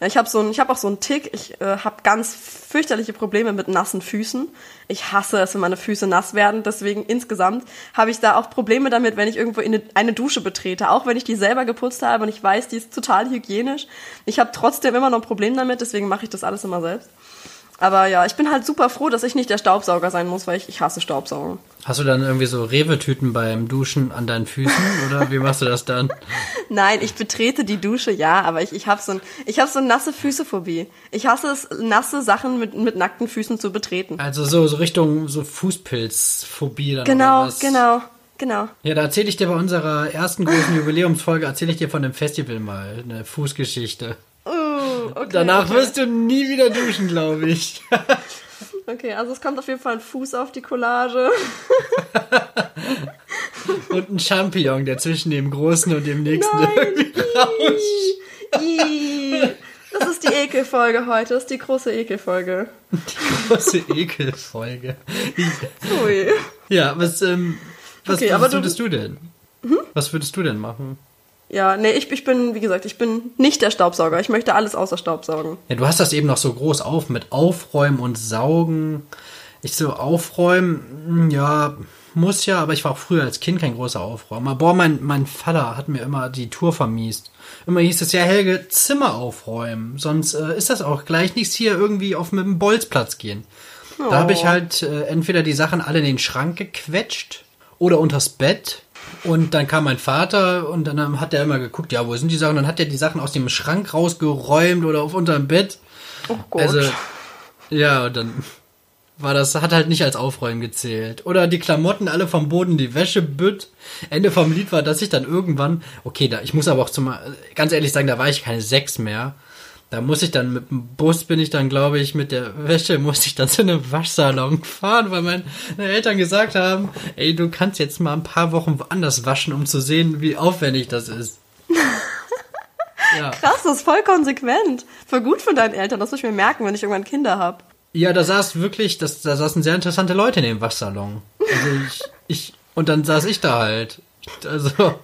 Speaker 1: Ich habe so ein, ich habe auch so einen Tick. Ich äh, habe ganz fürchterliche Probleme mit nassen Füßen. Ich hasse es, wenn meine Füße nass werden. Deswegen insgesamt habe ich da auch Probleme damit, wenn ich irgendwo in eine, eine Dusche betrete. Auch wenn ich die selber geputzt habe und ich weiß, die ist total hygienisch. Ich habe trotzdem immer noch ein Problem damit. Deswegen mache ich das alles immer selbst. Aber ja, ich bin halt super froh, dass ich nicht der Staubsauger sein muss, weil ich, ich hasse Staubsaugen.
Speaker 2: Hast du dann irgendwie so Rewe-Tüten beim Duschen an deinen Füßen oder wie machst du das dann?
Speaker 1: Nein, ich betrete die Dusche, ja, aber ich, ich habe so, ein, ich hab so eine nasse Füßephobie. Ich hasse es, nasse Sachen mit, mit nackten Füßen zu betreten.
Speaker 2: Also so, so Richtung so Fußpilzphobie dann
Speaker 1: Genau,
Speaker 2: oder was?
Speaker 1: genau, genau.
Speaker 2: Ja, da erzähle ich dir bei unserer ersten großen Jubiläumsfolge, erzähle ich dir von dem Festival mal eine Fußgeschichte.
Speaker 1: Okay,
Speaker 2: Danach
Speaker 1: okay.
Speaker 2: wirst du nie wieder duschen, glaube ich.
Speaker 1: Okay, also es kommt auf jeden Fall ein Fuß auf die Collage.
Speaker 2: Und ein Champignon, der zwischen dem großen und dem nächsten
Speaker 1: Nein.
Speaker 2: irgendwie rauscht.
Speaker 1: Das ist die Ekelfolge heute, das ist die große Ekelfolge.
Speaker 2: Große Ekelfolge.
Speaker 1: Ui.
Speaker 2: Ja, was, ähm, was
Speaker 1: Okay,
Speaker 2: würdest,
Speaker 1: du-
Speaker 2: würdest du denn? Was würdest du denn machen?
Speaker 1: Ja, nee, ich, ich bin, wie gesagt, ich bin nicht der Staubsauger. Ich möchte alles außer Staubsaugen.
Speaker 2: Ja, du hast das eben noch so groß auf mit Aufräumen und Saugen. Ich so, aufräumen, hm, ja, muss ja, aber ich war auch früher als Kind kein großer Aufräumer. Boah, mein, mein Vater hat mir immer die Tour vermiest. Immer hieß es ja, Helge, Zimmer aufräumen. Sonst äh, ist das auch gleich nichts hier irgendwie auf mit dem Bolzplatz gehen. Da habe ich halt äh, entweder die Sachen alle in den Schrank gequetscht oder unters Bett. Und dann kam mein Vater und dann hat er immer geguckt, ja, wo sind die Sachen? Dann hat er die Sachen aus dem Schrank rausgeräumt oder auf unterm Bett.
Speaker 1: Oh Gott.
Speaker 2: Also, ja, und dann war das, hat halt nicht als Aufräumen gezählt. Oder die Klamotten alle vom Boden, die Wäsche bütt. Ende vom Lied war, dass ich dann irgendwann, okay, da, ich muss aber auch zum, ganz ehrlich sagen, da war ich keine sechs mehr. Da muss ich dann mit dem Bus bin ich dann, glaube ich, mit der Wäsche muss ich dann zu einem Waschsalon fahren, weil meine Eltern gesagt haben, ey, du kannst jetzt mal ein paar Wochen woanders waschen, um zu sehen, wie aufwendig das ist. ja.
Speaker 1: Krass, das ist voll konsequent. Voll gut von deinen Eltern. Das muss ich mir merken, wenn ich irgendwann Kinder habe.
Speaker 2: Ja, da saß wirklich, das, da saßen sehr interessante Leute in dem Waschsalon. Also ich, ich, und dann saß ich da halt. Also,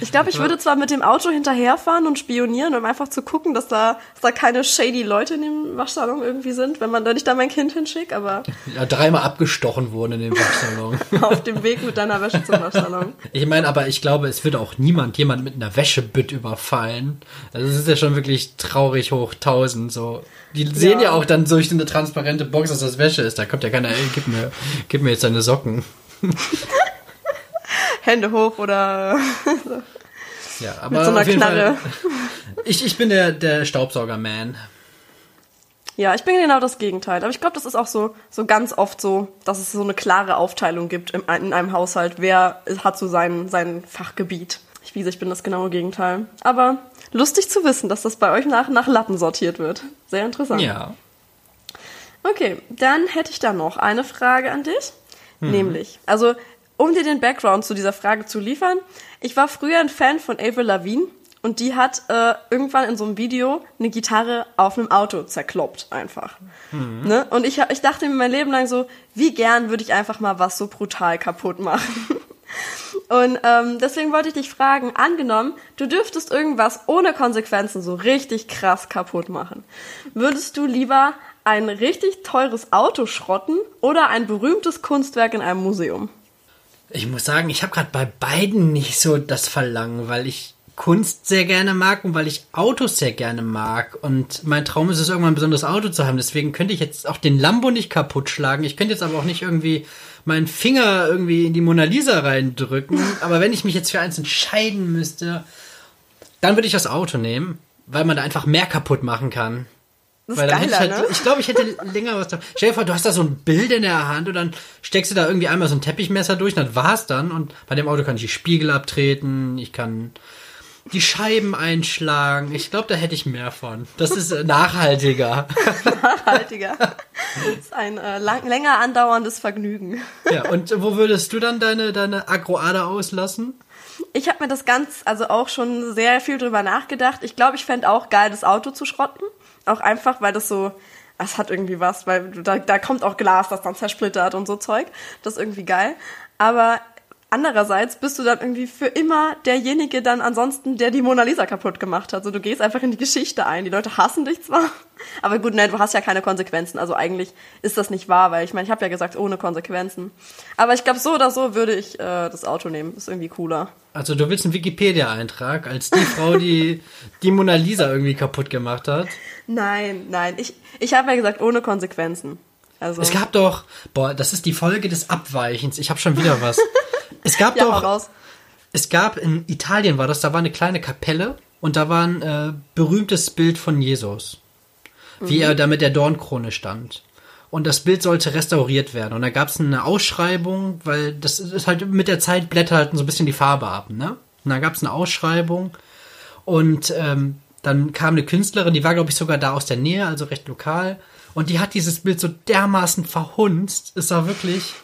Speaker 1: Ich glaube, ich würde zwar mit dem Auto hinterherfahren und spionieren, um einfach zu gucken, dass da, dass da keine shady Leute in dem Waschsalon irgendwie sind, wenn man da nicht da mein Kind hinschickt, aber
Speaker 2: ja, dreimal abgestochen wurden in dem Waschsalon.
Speaker 1: auf dem Weg mit deiner Wäsche zum Waschsalon.
Speaker 2: Ich meine, aber ich glaube, es wird auch niemand jemand mit einer Wäschebütt überfallen. Also es ist ja schon wirklich traurig hoch tausend. So, die sehen ja auch dann durch eine transparente Box, dass das Wäsche ist. Da kommt ja keiner, ey, gib mir, gib mir jetzt deine Socken.
Speaker 1: Hände hoch oder
Speaker 2: Ja, aber
Speaker 1: mit so einer Knarre.
Speaker 2: Fall, ich, ich bin der, der Staubsauger-Man.
Speaker 1: Ja, ich bin genau das Gegenteil. Aber ich glaube, das ist auch so, so ganz oft so, dass es so eine klare Aufteilung gibt im, in einem Haushalt. Wer hat so sein, sein Fachgebiet. Ich, wie gesagt, ich bin das genaue Gegenteil. Aber lustig zu wissen, dass das bei euch nach, nach Lappen sortiert wird. Sehr interessant.
Speaker 2: Ja.
Speaker 1: Okay, dann hätte ich da noch eine Frage an dich. Nämlich, also um dir den Background zu dieser Frage zu liefern, ich war früher ein Fan von Avril Lavigne und die hat äh, irgendwann in so einem Video eine Gitarre auf einem Auto zerkloppt einfach. Ne? Und ich, ich dachte mir mein Leben lang so, wie gern würde ich einfach mal was so brutal kaputt machen. Und ähm, deswegen wollte ich dich fragen, angenommen, du dürftest irgendwas ohne Konsequenzen so richtig krass kaputt machen. Würdest du lieber ein richtig teures Auto schrotten oder ein berühmtes Kunstwerk in einem Museum?
Speaker 2: Ich muss sagen, ich habe gerade bei beiden nicht so das Verlangen, weil ich Kunst sehr gerne mag und weil ich Autos sehr gerne mag. Und mein Traum ist es, irgendwann ein besonderes Auto zu haben. Deswegen könnte ich jetzt auch den Lambo nicht kaputt schlagen. Ich könnte jetzt aber auch nicht irgendwie meinen Finger irgendwie in die Mona Lisa reindrücken. Aber wenn ich mich jetzt für eins entscheiden müsste, dann würde ich das Auto nehmen. weil man da einfach mehr kaputt machen kann.
Speaker 1: Das
Speaker 2: Weil
Speaker 1: ist geiler,
Speaker 2: ich halt,
Speaker 1: ne?
Speaker 2: ich glaube, ich hätte länger was da. Stell dir vor, du hast da so ein Bild in der Hand und dann steckst du da irgendwie einmal so ein Teppichmesser durch, und dann war's dann. Und bei dem Auto kann ich die Spiegel abtreten, ich kann die Scheiben einschlagen. Ich glaube, da hätte ich mehr von. Das ist äh, nachhaltiger.
Speaker 1: Nachhaltiger. Das ist ein äh, lang, länger andauerndes Vergnügen.
Speaker 2: ja, und wo würdest du dann deine, deine Agroader auslassen?
Speaker 1: Ich habe mir das ganz, also auch schon sehr viel drüber nachgedacht. Ich glaube, ich fänd auch geil, das Auto zu schrotten. Auch einfach, weil das so, das hat irgendwie was, weil da, da kommt auch Glas, das dann zersplittert und so Zeug. Das ist irgendwie geil. Aber andererseits bist du dann irgendwie für immer derjenige dann ansonsten, der die Mona Lisa kaputt gemacht hat. Also du gehst einfach in die Geschichte ein. Die Leute hassen dich zwar, aber gut, ne, du hast ja keine Konsequenzen. Also eigentlich ist das nicht wahr, weil ich meine, ich habe ja gesagt, ohne Konsequenzen. Aber ich glaube, so oder so würde ich äh, das Auto nehmen. Ist irgendwie cooler.
Speaker 2: Also du willst einen Wikipedia-Eintrag als die Frau, die die Mona Lisa irgendwie kaputt gemacht hat.
Speaker 1: Nein, nein. Ich, ich habe ja gesagt, ohne Konsequenzen. Also,
Speaker 2: Es gab doch, boah, das ist die Folge des Abweichens. Ich habe schon wieder was. Es gab
Speaker 1: ja,
Speaker 2: doch,
Speaker 1: raus.
Speaker 2: es gab in Italien war das, da war eine kleine Kapelle und da war ein äh, berühmtes Bild von Jesus, wie
Speaker 1: Mhm.
Speaker 2: er da mit der Dornkrone stand. Und das Bild sollte restauriert werden. Und da gab es eine Ausschreibung, weil das ist halt mit der Zeit blättert so ein bisschen die Farbe ab, ne? Und da gab es eine Ausschreibung und ähm, dann kam eine Künstlerin, die war, glaube ich, sogar da aus der Nähe, also recht lokal. Und die hat dieses Bild so dermaßen verhunzt. Es war wirklich.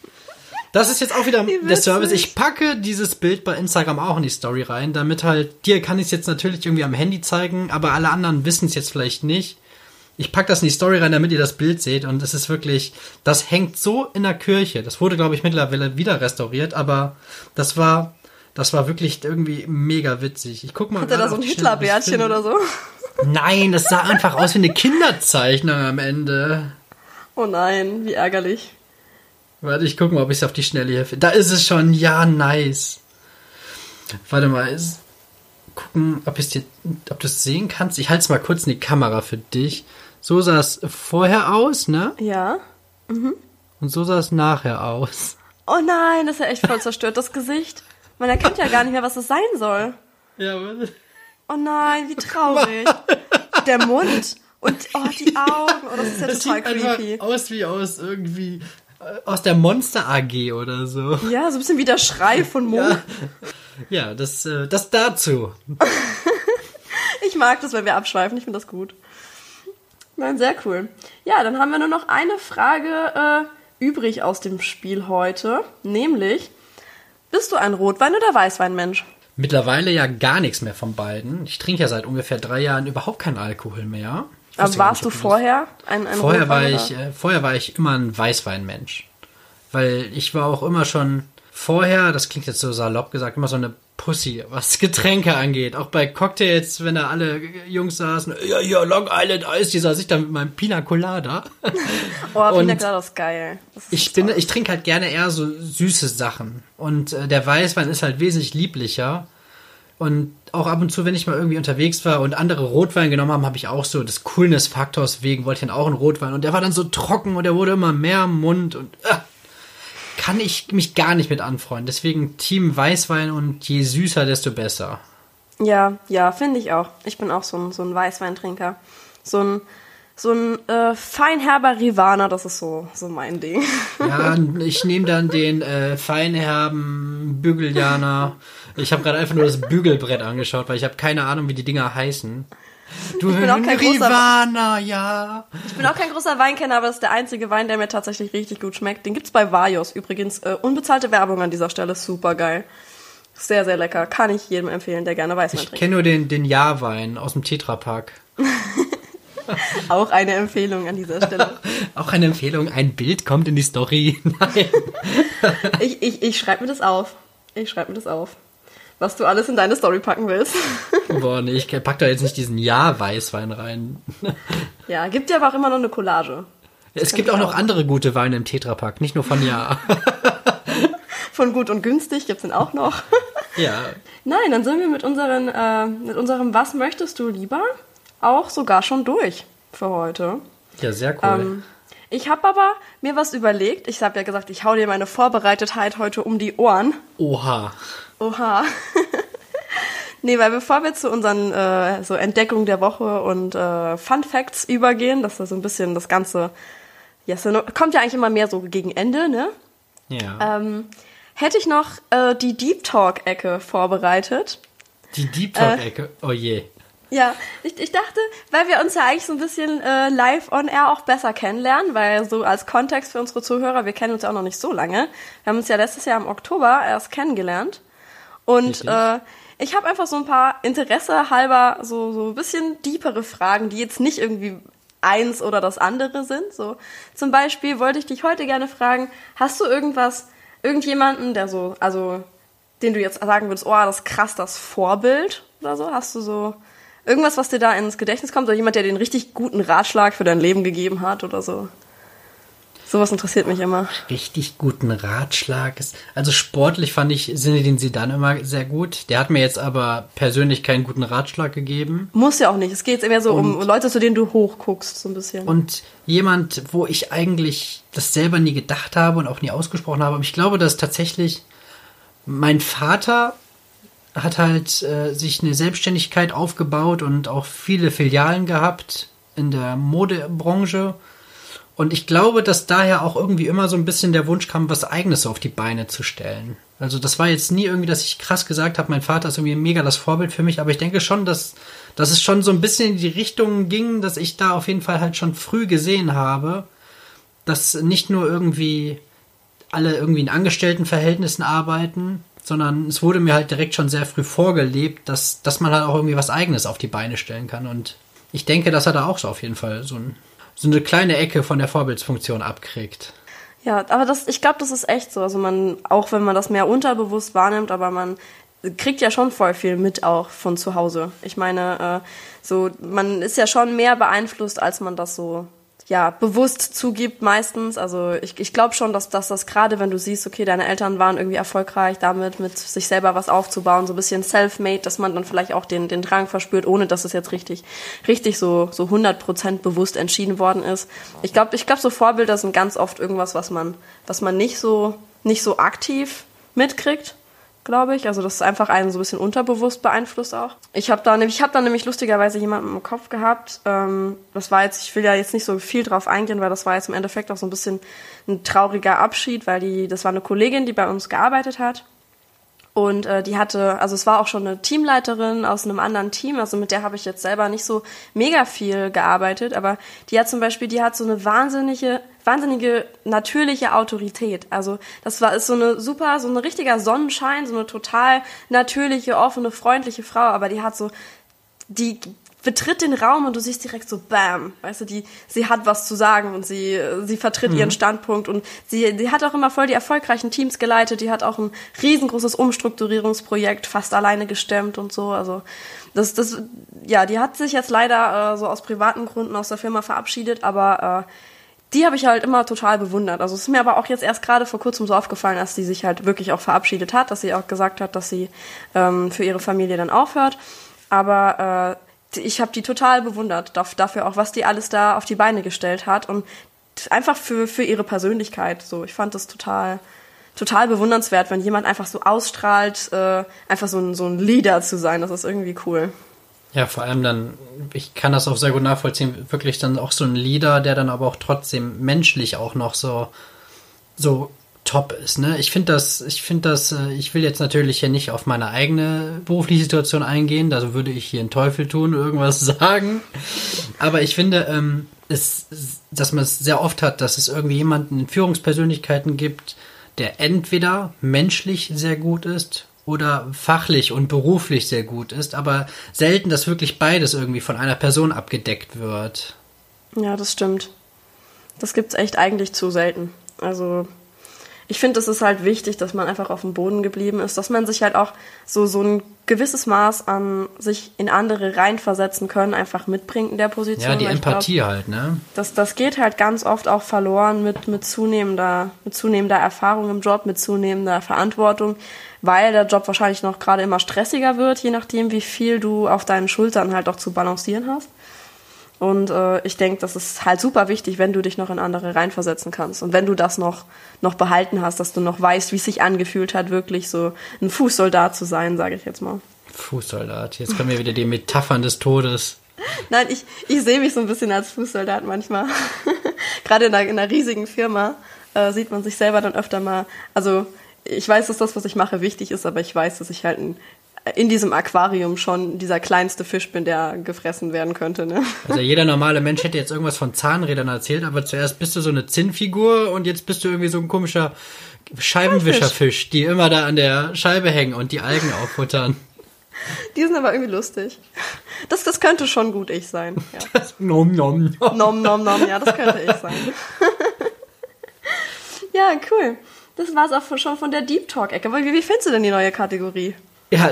Speaker 2: Das ist jetzt auch wieder
Speaker 1: Wie
Speaker 2: der Service. Ich packe dieses Bild bei Instagram auch in die Story rein, damit halt, dir kann ich es jetzt natürlich irgendwie am Handy zeigen, aber alle anderen wissen es jetzt vielleicht nicht. Ich pack das in die Story rein, damit ihr das Bild seht. Und es ist wirklich, das hängt so in der Kirche. Das wurde, glaube ich, mittlerweile wieder restauriert, aber das war, das war wirklich irgendwie mega witzig. Ich guck mal.
Speaker 1: Hat er da so ein Hitlerbärtchen oder so?
Speaker 2: Nein, das sah einfach aus wie eine Kinderzeichnung am Ende.
Speaker 1: Oh nein, wie ärgerlich.
Speaker 2: Warte, ich guck mal, ob ich es auf die Schnelle hier finde. Da ist es schon. Ja, nice. Warte mal. Ist, gucken, ob, dir, ob du es sehen kannst. Ich halte es mal kurz in die Kamera für dich. So sah es vorher aus, ne?
Speaker 1: Ja.
Speaker 2: Und so sah es nachher aus.
Speaker 1: Oh nein, das ist ja echt voll zerstört, das Gesicht. Man erkennt ja gar nicht mehr, was das sein soll.
Speaker 2: Ja, warte.
Speaker 1: Oh nein, wie traurig. Der Mund und oh, die Augen. Oh, das ist ja
Speaker 2: Das
Speaker 1: total
Speaker 2: sieht
Speaker 1: creepy.
Speaker 2: aus wie aus irgendwie aus der Monster AG oder so.
Speaker 1: Ja, so ein bisschen wie der Schrei von Mo.
Speaker 2: Ja, ja das, äh, das dazu.
Speaker 1: Ich mag das, wenn wir abschweifen. Ich finde das gut. Nein, sehr cool. Ja, dann haben wir nur noch eine Frage äh, übrig aus dem Spiel heute. Nämlich, bist du ein Rotwein- oder Weißweinmensch?
Speaker 2: Mittlerweile ja gar nichts mehr von beiden. Ich trinke ja seit ungefähr drei Jahren überhaupt keinen Alkohol mehr.
Speaker 1: Aber warst du
Speaker 2: nicht, ob
Speaker 1: vorher ein, ein
Speaker 2: Vorher war ich, äh, vorher war ich immer ein Weißweinmensch. Weil ich war auch immer schon vorher, das klingt jetzt so salopp gesagt, immer so eine Pussy, was Getränke angeht. Auch bei Cocktails, wenn da alle Jungs saßen, ja, ja, Long Island Eis, die saß ich da mit meinem Pina Colada.
Speaker 1: Oh, Pina Colada ist geil. Ist
Speaker 2: Ich bin, ich trinke halt gerne eher so süße Sachen. Und äh, der Weißwein ist halt wesentlich lieblicher. Und auch ab und zu, wenn ich mal irgendwie unterwegs war und andere Rotwein genommen haben, habe ich auch so des Coolness-Faktors wegen, wollte ich dann auch einen Rotwein. Und der war dann so trocken und der wurde immer mehr im Mund und äh, kann ich mich gar nicht mit anfreunden. Deswegen Team Weißwein und je süßer, desto besser.
Speaker 1: Ja, ja, finde ich auch. Ich bin auch so ein, so ein Weißweintrinker. So ein, so ein äh, feinherber Rivana, das ist so, so mein Ding.
Speaker 2: Ja, ich nehme dann den äh, feinherben Bügeljana. Ich habe gerade einfach nur das Bügelbrett angeschaut, weil ich habe keine Ahnung, wie die Dinger heißen. Du
Speaker 1: bin auch kein großer-
Speaker 2: Rivana, ja.
Speaker 1: Ich bin auch kein großer Weinkenner, aber das ist der einzige Wein, der mir tatsächlich richtig gut schmeckt. Den gibt's bei Vajos übrigens. Äh, unbezahlte Werbung an dieser Stelle, super geil. Sehr, sehr lecker. Kann ich jedem empfehlen, der gerne Weißwein
Speaker 2: Ich
Speaker 1: trinkt.
Speaker 2: kenne nur den, den Jahrwein aus dem Tetrapack.
Speaker 1: Auch eine Empfehlung an dieser Stelle.
Speaker 2: Auch eine Empfehlung, ein Bild kommt in die Story. Nein.
Speaker 1: Ich, ich, ich schreibe mir das auf. Ich schreibe mir das auf. Was du alles in deine Story packen willst.
Speaker 2: Boah, nee, ich pack da jetzt nicht diesen Jahr-Weißwein rein.
Speaker 1: ja, gibt dir aber auch immer noch eine Collage.
Speaker 2: Es gibt auch noch andere gute Weine im Tetrapack, nicht nur von Jahr.
Speaker 1: Von gut und günstig gibt's den auch noch.
Speaker 2: ja.
Speaker 1: Nein, dann sind wir mit, unseren, äh, mit unserem Was möchtest du lieber auch sogar schon durch für heute.
Speaker 2: Ja, sehr cool.
Speaker 1: Ähm, ich habe aber mir was überlegt. Ich habe ja gesagt, ich hau dir meine Vorbereitetheit heute um die Ohren.
Speaker 2: Oha.
Speaker 1: Oha. Nee, weil bevor wir zu unseren äh, so Entdeckungen der Woche und äh, Fun Facts übergehen, dass da so ein bisschen das Ganze, ja, so, kommt ja eigentlich immer mehr so gegen Ende, ne?
Speaker 2: Ja.
Speaker 1: Ähm, hätte ich noch äh, die Deep Talk-Ecke vorbereitet.
Speaker 2: Die Deep Talk-Ecke, oh je.
Speaker 1: Ja, ich, ich dachte, weil wir uns ja eigentlich so ein bisschen äh, live on air auch besser kennenlernen, weil so als Kontext für unsere Zuhörer, wir kennen uns ja auch noch nicht so lange. Wir haben uns ja letztes Jahr im Oktober erst kennengelernt. Und äh, ich habe einfach so ein paar Interesse halber so, so ein bisschen deepere Fragen, die jetzt nicht irgendwie eins oder das andere sind. So zum Beispiel wollte ich dich heute gerne fragen, hast du irgendwas, irgendjemanden, der so, also den du jetzt sagen würdest, oh, das ist krass, das Vorbild oder so? Hast du so irgendwas, was dir da ins Gedächtnis kommt? Oder jemand, der dir einen richtig guten Ratschlag für dein Leben gegeben hat oder so? Sowas interessiert mich immer.
Speaker 2: Richtig guten Ratschlag. ist- Also sportlich fand ich Zinedine Zidane immer sehr gut. Der hat mir jetzt aber persönlich keinen guten Ratschlag gegeben.
Speaker 1: Muss ja auch nicht. Es geht jetzt mehr so um Leute, zu denen du hochguckst, so ein bisschen.
Speaker 2: Und jemand, wo ich eigentlich das selber nie gedacht habe und auch nie ausgesprochen habe. Aber ich glaube, dass tatsächlich mein Vater hat halt äh, sich eine Selbstständigkeit aufgebaut und auch viele Filialen gehabt in der Modebranche. Und ich glaube, dass daher auch irgendwie immer so ein bisschen der Wunsch kam, was Eigenes auf die Beine zu stellen. Also das war jetzt nie irgendwie, dass ich krass gesagt habe, mein Vater ist irgendwie mega das Vorbild für mich, aber ich denke schon, dass, dass es schon so ein bisschen in die Richtung ging, dass ich da auf jeden Fall halt schon früh gesehen habe, dass nicht nur irgendwie alle irgendwie in Angestelltenverhältnissen arbeiten, sondern es wurde mir halt direkt schon sehr früh vorgelebt, dass, dass man halt auch irgendwie was Eigenes auf die Beine stellen kann. Und ich denke, dass er da auch so auf jeden Fall so, ein, so eine kleine Ecke von der Vorbildsfunktion abkriegt.
Speaker 1: Ja, aber das, ich glaube, das ist echt so. Also man, auch wenn man das mehr unterbewusst wahrnimmt, aber man kriegt ja schon voll viel mit auch von zu Hause. Ich meine, äh, so, man ist ja schon mehr beeinflusst, als man das so ja, bewusst zugibt meistens. Also ich, ich glaube schon, dass, dass das gerade, wenn du siehst, okay, deine Eltern waren irgendwie erfolgreich damit, mit sich selber was aufzubauen, so ein bisschen self-made, dass man dann vielleicht auch den, den Drang verspürt, ohne dass es jetzt richtig, richtig so, so 100% bewusst entschieden worden ist. Ich glaube, ich glaube, so Vorbilder sind ganz oft irgendwas, was man, was man nicht so, nicht so aktiv mitkriegt glaube ich. Also das ist einfach einen so ein bisschen unterbewusst beeinflusst auch. Ich habe da nämlich, ich habe da nämlich lustigerweise jemanden im Kopf gehabt. Ähm, das war jetzt, ich will ja jetzt nicht so viel drauf eingehen, weil das war jetzt im Endeffekt auch so ein bisschen ein trauriger Abschied, weil die, das war eine Kollegin, die bei uns gearbeitet hat. Und äh, die hatte, also es war auch schon eine Teamleiterin aus einem anderen Team, also mit der habe ich jetzt selber nicht so mega viel gearbeitet, aber die hat zum Beispiel, die hat so eine wahnsinnige, wahnsinnige natürliche Autorität. Also das war ist so eine super, so ein richtiger Sonnenschein, so eine total natürliche, offene, freundliche Frau, aber die hat so, die betritt den Raum und du siehst direkt so Bam, weißt du, die sie hat was zu sagen und sie sie vertritt ihren Standpunkt und sie sie hat auch immer voll die erfolgreichen Teams geleitet, die hat auch ein riesengroßes Umstrukturierungsprojekt fast alleine gestemmt und so, also das das ja, die hat sich jetzt leider äh, so aus privaten Gründen aus der Firma verabschiedet, aber äh, die habe ich halt immer total bewundert. Also es ist mir aber auch jetzt erst gerade vor kurzem so aufgefallen, dass sie sich halt wirklich auch verabschiedet hat, dass sie auch gesagt hat, dass sie ähm, für ihre Familie dann aufhört. Aber äh, ich habe die total bewundert dafür auch, was die alles da auf die Beine gestellt hat und einfach für, für ihre Persönlichkeit. So, ich fand das total, total bewundernswert, wenn jemand einfach so ausstrahlt, äh, einfach so ein, so ein Leader zu sein. Das ist irgendwie cool.
Speaker 2: Ja, vor allem dann, ich kann das auch sehr gut nachvollziehen, wirklich dann auch so ein Leader, der dann aber auch trotzdem menschlich auch noch so, so top ist, ne? Ich finde das, ich finde das, äh, ich will jetzt natürlich hier nicht auf meine eigene berufliche Situation eingehen, da würde ich hier einen Teufel tun, irgendwas sagen. Aber ich finde, ähm, es, dass man es sehr oft hat, dass es irgendwie jemanden in Führungspersönlichkeiten gibt, der entweder menschlich sehr gut ist oder fachlich und beruflich sehr gut ist, aber selten, dass wirklich beides irgendwie von einer Person abgedeckt wird.
Speaker 1: Ja, das stimmt. Das gibt's echt eigentlich zu selten. Also ich finde, es ist halt wichtig, dass man einfach auf dem Boden geblieben ist, dass man sich halt auch so, so ein gewisses Maß an sich in andere reinversetzen können, einfach mitbringt in der Position.
Speaker 2: Ja, die Empathie
Speaker 1: glaub,
Speaker 2: halt, ne?
Speaker 1: das, das geht halt ganz oft auch verloren mit, mit, zunehmender, mit zunehmender Erfahrung im Job, mit zunehmender Verantwortung, weil der Job wahrscheinlich noch gerade immer stressiger wird, je nachdem, wie viel du auf deinen Schultern halt auch zu balancieren hast. Und äh, ich denke, das ist halt super wichtig, wenn du dich noch in andere reinversetzen kannst. Und wenn du das noch, noch behalten hast, dass du noch weißt, wie es sich angefühlt hat, wirklich so ein Fußsoldat zu sein, sage ich jetzt mal.
Speaker 2: Fußsoldat. Jetzt kommen wir wieder die Metaphern des Todes.
Speaker 1: Nein, ich, ich sehe mich so ein bisschen als Fußsoldat manchmal. Gerade in einer, in einer riesigen Firma äh, sieht man sich selber dann öfter mal. Also ich weiß, dass das, was ich mache, wichtig ist, aber ich weiß, dass ich halt ein, in diesem Aquarium schon dieser kleinste Fisch bin, der gefressen werden könnte. Ne?
Speaker 2: Also jeder normale Mensch hätte jetzt irgendwas von Zahnrädern erzählt, aber zuerst bist du so eine Zinnfigur und jetzt bist du irgendwie so ein komischer Scheibenwischerfisch, die immer da an der Scheibe hängen und die Algen auffuttern.
Speaker 1: Die sind aber irgendwie lustig. Das, das könnte schon gut ich sein. Ja.
Speaker 2: Das, nom, nom, nom.
Speaker 1: Nom, nom, nom, ja, das könnte ich sein. ja, cool. Das war's auch schon von der Deep Talk-Ecke. Wie, wie findest du denn die neue Kategorie?
Speaker 2: Ja,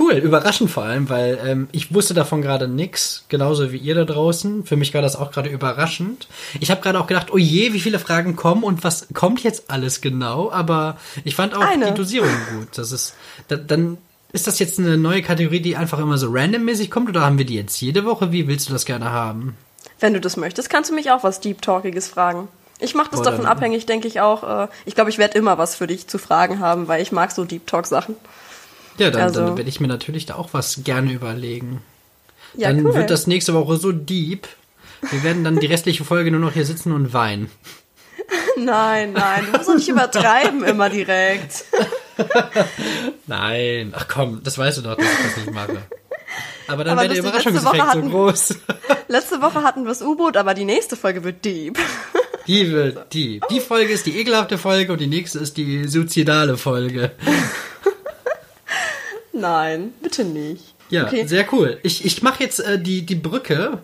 Speaker 2: cool, überraschend vor allem, weil ähm, ich wusste davon gerade nix, genauso wie ihr da draußen. Für mich war das auch gerade überraschend. Ich habe gerade auch gedacht, oh je, wie viele Fragen kommen und was kommt jetzt alles genau, aber ich fand auch
Speaker 1: Eine.
Speaker 2: die Dosierung gut. Das ist, da, dann ist das jetzt eine neue Kategorie, die einfach immer so randommäßig kommt oder haben wir die jetzt jede Woche? Wie willst du das gerne haben?
Speaker 1: Wenn du das möchtest, kannst du mich auch was Deep Talkiges fragen. Ich mache das
Speaker 2: Oder-
Speaker 1: davon abhängig, denke ich auch. Äh, ich glaube, ich werde immer was für dich zu fragen haben, weil ich mag so Deep Talk Sachen.
Speaker 2: Ja, dann,
Speaker 1: Also-
Speaker 2: dann werde ich mir natürlich da auch was gerne überlegen.
Speaker 1: Ja,
Speaker 2: dann
Speaker 1: cool.
Speaker 2: wird das nächste Woche so deep. Wir werden dann die restliche Folge nur noch hier sitzen und weinen.
Speaker 1: Nein, nein, du musst nicht übertreiben immer direkt.
Speaker 2: Nein, ach komm, das weißt du doch, dass ich das nicht mache. Aber dann wäre der Überraschungseffekt
Speaker 1: Woche
Speaker 2: so groß.
Speaker 1: Letzte Woche hatten wir das U-Boot, aber die nächste Folge wird deep.
Speaker 2: Die wird die. Die Folge ist die ekelhafte Folge und die nächste ist die suizidale Folge.
Speaker 1: Nein, bitte nicht.
Speaker 2: Ja,
Speaker 1: Okay.
Speaker 2: sehr cool. Ich, ich mache jetzt äh, die, die Brücke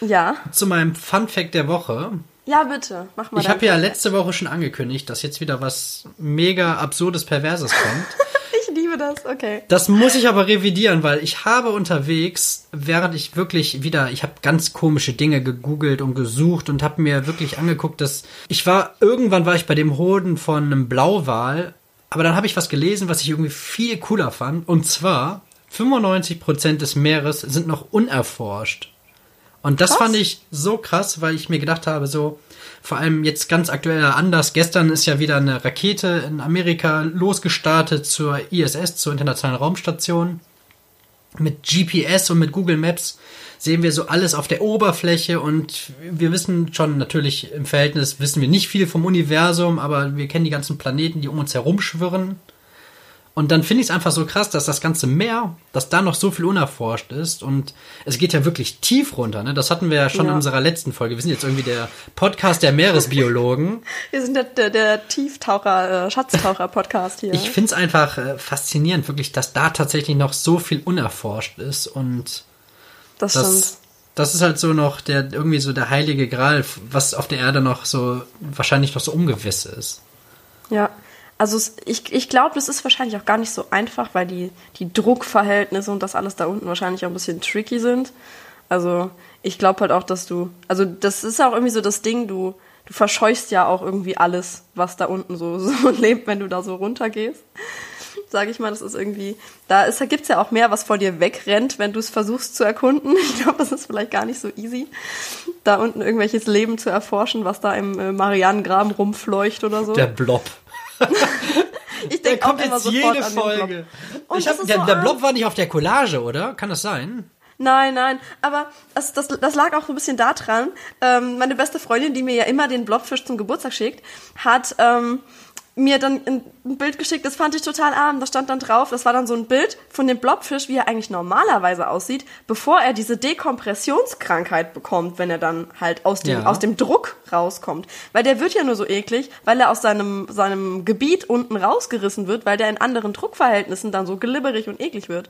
Speaker 1: Ja.
Speaker 2: zu meinem Fun Fact der Woche.
Speaker 1: Ja, bitte. Mach mal
Speaker 2: Ich habe ja letzte Woche schon angekündigt, dass jetzt wieder was mega absurdes Perverses kommt.
Speaker 1: Liebe das, okay.
Speaker 2: Das muss ich aber revidieren, weil ich habe unterwegs, während ich wirklich wieder, ich habe ganz komische Dinge gegoogelt und gesucht und habe mir wirklich angeguckt, dass ich war, irgendwann war ich bei dem Hoden von einem Blauwal, aber dann habe ich was gelesen, was ich irgendwie viel cooler fand. Und zwar, 95% des Meeres sind noch unerforscht. Und das
Speaker 1: Krass.
Speaker 2: fand ich so krass, weil ich mir gedacht habe, so, vor allem jetzt ganz aktueller Anlass. Gestern ist ja wieder eine Rakete in Amerika losgestartet zur ISS, zur Internationalen Raumstation. Mit GPS und mit Google Maps sehen wir so alles auf der Oberfläche und wir wissen schon natürlich im Verhältnis wissen wir nicht viel vom Universum, aber wir kennen die ganzen Planeten, die um uns herum schwirren. Und dann finde ich es einfach so krass, dass das ganze Meer, dass da noch so viel unerforscht ist und es geht ja wirklich tief runter. Ne? Das hatten wir ja schon
Speaker 1: Ja.
Speaker 2: in unserer letzten Folge. Wir sind jetzt irgendwie der Podcast der Meeresbiologen.
Speaker 1: Wir sind der, der, der Tieftaucher, äh, Schatztaucher-Podcast hier.
Speaker 2: Ich finde es einfach äh, faszinierend, wirklich, dass da tatsächlich noch so viel unerforscht ist und
Speaker 1: das stimmt.
Speaker 2: das, das ist halt so noch der irgendwie so der heilige Gral, was auf der Erde noch so wahrscheinlich noch so ungewiss ist.
Speaker 1: Ja, also ich, ich glaube, das ist wahrscheinlich auch gar nicht so einfach, weil die, die Druckverhältnisse und das alles da unten wahrscheinlich auch ein bisschen tricky sind. Also ich glaube halt auch, dass du, also das ist auch irgendwie so das Ding, du, du verscheuchst ja auch irgendwie alles, was da unten so, so lebt, wenn du da so runtergehst. Sage ich mal, das ist irgendwie, da ist, da gibt's ja auch mehr, was vor dir wegrennt, wenn du es versuchst zu erkunden. Ich glaube, das ist vielleicht gar nicht so easy, da unten irgendwelches Leben zu erforschen, was da im äh, Marianengraben rumfleucht oder so.
Speaker 2: Der Blob.
Speaker 1: Ich
Speaker 2: Der
Speaker 1: denke
Speaker 2: kommt jetzt jede. Folge. Ich hab, der,
Speaker 1: so
Speaker 2: der. Blob war nicht auf der Collage, oder? Kann das sein?
Speaker 1: Nein, nein, aber das, das, das lag auch so ein bisschen daran. Ähm, meine beste Freundin, die mir ja immer den Blobfisch zum Geburtstag schickt, hat ähm, mir dann ein, Bild geschickt, das fand ich total arm. Da stand dann drauf, das war dann so ein Bild von dem Blobfisch, wie er eigentlich normalerweise aussieht, bevor er diese Dekompressionskrankheit bekommt, wenn er dann halt aus dem,
Speaker 2: Ja.
Speaker 1: aus dem Druck rauskommt. Weil der wird ja nur so eklig, weil er aus seinem, seinem Gebiet unten rausgerissen wird, weil der in anderen Druckverhältnissen dann so glibberig und eklig wird.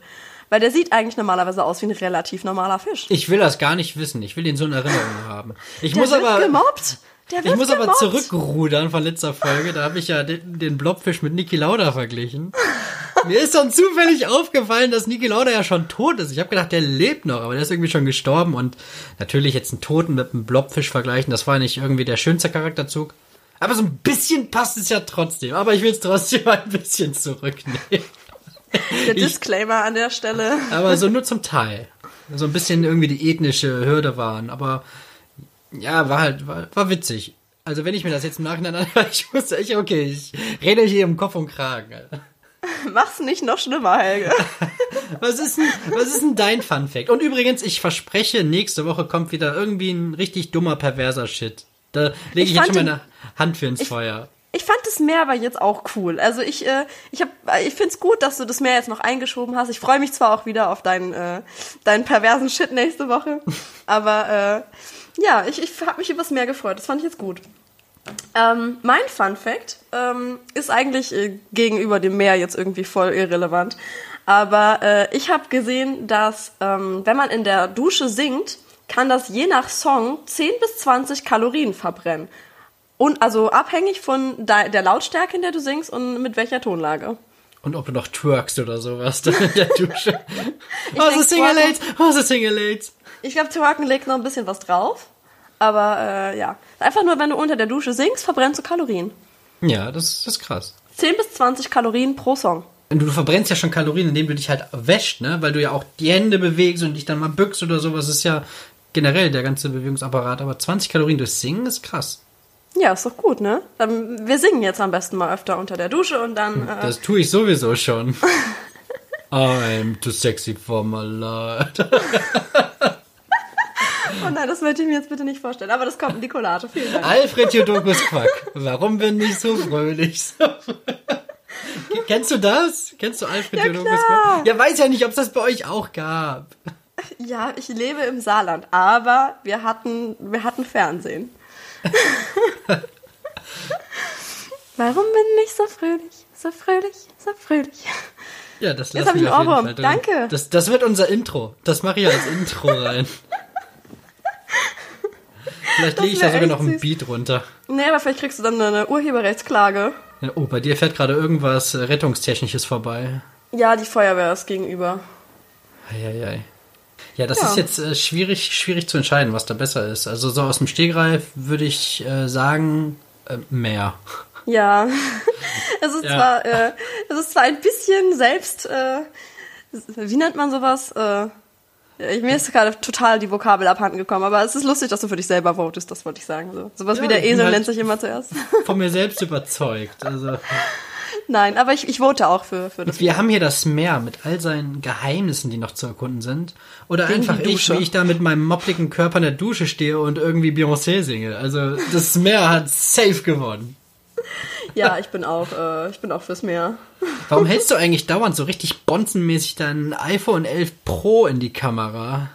Speaker 1: Weil der sieht eigentlich normalerweise aus wie ein relativ normaler Fisch.
Speaker 2: Ich will das gar nicht wissen. Ich will ihn so in Erinnerung haben. Ich
Speaker 1: Der
Speaker 2: muss
Speaker 1: wird
Speaker 2: aber.
Speaker 1: gemobbt.
Speaker 2: Ich muss aber
Speaker 1: gemobbt.
Speaker 2: zurückrudern von letzter Folge. Da habe ich ja den, den Blobfisch mit Niki Lauda verglichen. Mir ist dann zufällig aufgefallen, dass Niki Lauda ja schon tot ist. Ich habe gedacht, der lebt noch, aber der ist irgendwie schon gestorben. Und natürlich jetzt einen Toten mit einem Blobfisch vergleichen, das war nicht irgendwie der schönste Charakterzug. Aber so ein bisschen passt es ja trotzdem. Aber ich will es trotzdem ein bisschen zurücknehmen.
Speaker 1: Der Disclaimer an der Stelle.
Speaker 2: Aber so nur zum Teil. So ein bisschen irgendwie die ethnische Hürde waren. Aber ja, war halt, war, war witzig. Also wenn ich mir das jetzt im Nachhinein anhöre, ich wusste echt, okay, ich rede hier im Kopf und Kragen. Alter.
Speaker 1: Mach's nicht noch schlimmer, Helge.
Speaker 2: Was ist denn, was ist denn dein Fun Fact? Und übrigens, ich verspreche, nächste Woche kommt wieder irgendwie ein richtig dummer, perverser Shit. Da lege ich,
Speaker 1: Ich
Speaker 2: jetzt schon meine Hand für ins Feuer.
Speaker 1: Ich fand das Meer aber jetzt auch cool. Also ich, äh, ich hab, ich find's gut, dass du das Meer jetzt noch eingeschoben hast. Ich freue mich zwar auch wieder auf deinen, äh, deinen perversen Shit nächste Woche, aber äh, ja, ich, ich habe mich übers Meer gefreut. Das fand ich jetzt gut. Ähm, mein Fun Fact ähm, ist eigentlich äh, gegenüber dem Meer jetzt irgendwie voll irrelevant. Aber äh, ich habe gesehen, dass ähm, wenn man in der Dusche singt, kann das je nach Song 10 bis 20 Kalorien verbrennen. Und also abhängig von de der Lautstärke, in der du singst und mit welcher Tonlage.
Speaker 2: Und ob du noch twerkst oder sowas in der Dusche. oh, so Single-Aids, oh, so Single-Aids.
Speaker 1: Ich glaube, Twerken legt noch ein bisschen was drauf. Aber äh, ja, einfach nur, wenn du unter der Dusche singst, verbrennst du Kalorien.
Speaker 2: Ja, das, das ist krass.
Speaker 1: 10 bis 20 Kalorien pro Song.
Speaker 2: Und du verbrennst ja schon Kalorien, indem du dich halt wäscht, ne? Weil du ja auch die Hände bewegst und dich dann mal bückst oder sowas. ist ja generell der ganze Bewegungsapparat. Aber 20 Kalorien durch Singen ist krass.
Speaker 1: Ja, ist doch gut, ne? Dann, wir singen jetzt am besten mal öfter unter der Dusche und dann. Äh,
Speaker 2: Das tue ich sowieso schon. I'm too sexy for my life.
Speaker 1: oh nein, das möchte ich mir jetzt bitte nicht vorstellen. Aber das kommt in die Collage. Vielen Dank.
Speaker 2: Alfred Jodokus Quack. Warum bin ich so fröhlich? Kennst du das? Kennst du Alfred
Speaker 1: Ja,
Speaker 2: Jodokus. Quack? Ja, weiß ja nicht, ob es das bei euch auch gab.
Speaker 1: Ja, ich lebe im Saarland, aber wir hatten, wir hatten Fernsehen. Warum bin ich so fröhlich, so fröhlich, so fröhlich?
Speaker 2: Ja, das
Speaker 1: Jetzt
Speaker 2: lassen
Speaker 1: hab ich
Speaker 2: wir
Speaker 1: einen
Speaker 2: auf jeden
Speaker 1: Ohrwurm. Danke.
Speaker 2: Das, das wird unser Intro. Das mache ich als Intro rein. Vielleicht lege ich da sogar noch
Speaker 1: süß.
Speaker 2: Beat runter.
Speaker 1: Nee, aber vielleicht kriegst du dann eine Urheberrechtsklage.
Speaker 2: Ja, oh, bei dir fährt gerade irgendwas äh, Rettungstechnisches vorbei.
Speaker 1: Ja, die Feuerwehr ist gegenüber.
Speaker 2: Eieiei. Ja, das
Speaker 1: Ja.
Speaker 2: ist jetzt äh, schwierig, schwierig zu entscheiden, was da besser ist. Also so aus dem Stegreif würde ich äh, sagen, äh, mehr.
Speaker 1: Ja, es ist
Speaker 2: Ja.
Speaker 1: zwar, äh, es ist zwar ein bisschen selbst, äh, wie nennt man sowas? Äh, ich, mir ist gerade total die Vokabel abhanden gekommen, aber es ist lustig, dass du für dich selber votest, das wollte ich sagen. So. Sowas
Speaker 2: Ja,
Speaker 1: wie der Esel
Speaker 2: halt-
Speaker 1: nennt sich immer zuerst.
Speaker 2: Von mir selbst überzeugt. Also
Speaker 1: Nein, aber ich, ich vote auch für, für das.
Speaker 2: wir haben hier das Meer mit all seinen Geheimnissen, die noch zu erkunden sind. Oder
Speaker 1: Gegen
Speaker 2: einfach ich, wie ich da mit meinem moppligen Körper in der Dusche stehe und irgendwie Beyoncé singe. Also das Meer hat safe gewonnen.
Speaker 1: Ja, ich bin auch, äh, ich bin auch fürs Meer.
Speaker 2: Warum hältst du eigentlich dauernd so richtig bonzenmäßig dein iPhone 11 Pro in die Kamera?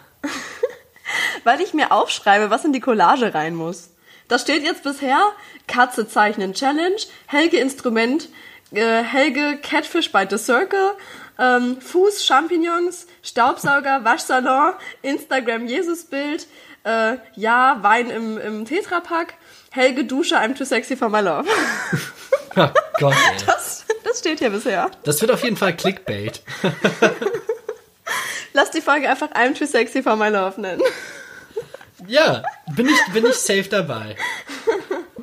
Speaker 1: Weil ich mir aufschreibe, was in die Collage rein muss. Da steht jetzt bisher Katze zeichnen Challenge, Helge Instrument, äh, Helge Catfish by the Circle, ähm, Fuß Champignons, Staubsauger, Waschsalon, Instagram Jesusbild, äh, ja, Wein im, im Tetrapack, Helge Dusche, I'm too sexy for my love.
Speaker 2: Oh Gott, ey.
Speaker 1: Das, das steht hier bisher.
Speaker 2: Das wird auf jeden Fall Clickbait.
Speaker 1: Lass die Folge einfach I'm too sexy for my love nennen.
Speaker 2: Ja, bin ich, bin ich safe dabei.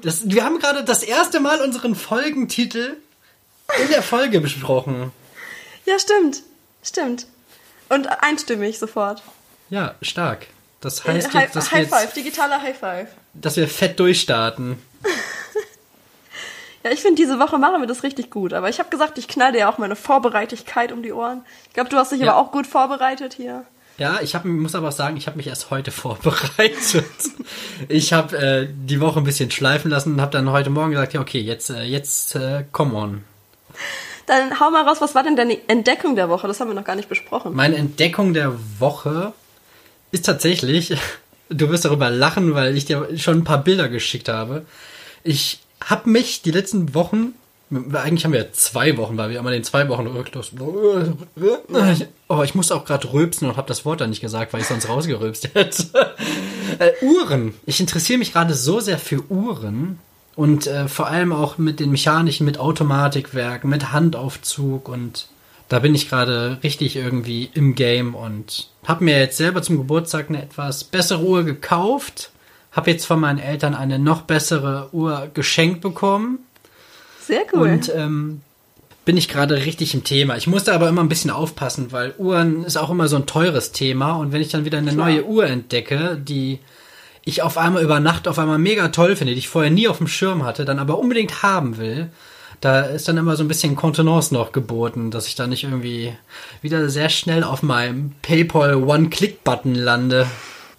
Speaker 2: Das, wir haben gerade das erste Mal unseren Folgentitel in der Folge besprochen.
Speaker 1: Ja, stimmt. Stimmt. Und einstimmig sofort.
Speaker 2: Ja, stark. Das heißt
Speaker 1: High,
Speaker 2: jetzt, dass wir,
Speaker 1: High Five,
Speaker 2: jetzt,
Speaker 1: digitaler High Five.
Speaker 2: dass wir fett durchstarten.
Speaker 1: Ja, ich finde, diese Woche machen wir das richtig gut. Aber ich habe gesagt, ich knall dir ja auch meine Vorbereitigkeit um die Ohren. Ich glaube, du hast dich
Speaker 2: Ja.
Speaker 1: aber auch gut vorbereitet hier.
Speaker 2: Ja, ich hab, muss aber auch sagen, ich habe mich erst heute vorbereitet. Ich habe äh, die Woche ein bisschen schleifen lassen und habe dann heute Morgen gesagt, ja okay, jetzt, äh, jetzt, äh, come on.
Speaker 1: Dann hau mal raus, was war denn deine Entdeckung der Woche? Das haben wir noch gar nicht besprochen.
Speaker 2: Meine Entdeckung der Woche ist tatsächlich, du wirst darüber lachen, weil ich dir schon ein paar Bilder geschickt habe. Ich habe mich die letzten Wochen, eigentlich haben wir ja zwei Wochen, weil wir immer den zwei Wochen Rückschluss. Oh, ich musste auch gerade rülpsen und habe das Wort dann nicht gesagt, weil ich sonst rausgerülpst hätte. äh, Uhren. Ich interessiere mich gerade so sehr für Uhren und äh, vor allem auch mit den mechanischen, mit Automatikwerk, mit Handaufzug und da bin ich gerade richtig irgendwie im Game und habe mir jetzt selber zum Geburtstag eine etwas bessere Uhr gekauft. Habe jetzt von meinen Eltern eine noch bessere Uhr geschenkt bekommen.
Speaker 1: Sehr cool.
Speaker 2: Und ähm, bin ich gerade richtig im Thema. Ich musste aber immer ein bisschen aufpassen, weil Uhren ist auch immer so ein teures Thema. Und wenn ich dann wieder eine
Speaker 1: Klar.
Speaker 2: neue Uhr entdecke, die ich auf einmal über Nacht auf einmal mega toll finde, die ich vorher nie auf dem Schirm hatte, dann aber unbedingt haben will, Da ist dann immer so ein bisschen Kontenance noch geboten, dass ich da nicht irgendwie wieder sehr schnell auf meinem PayPal One-Click-Button lande.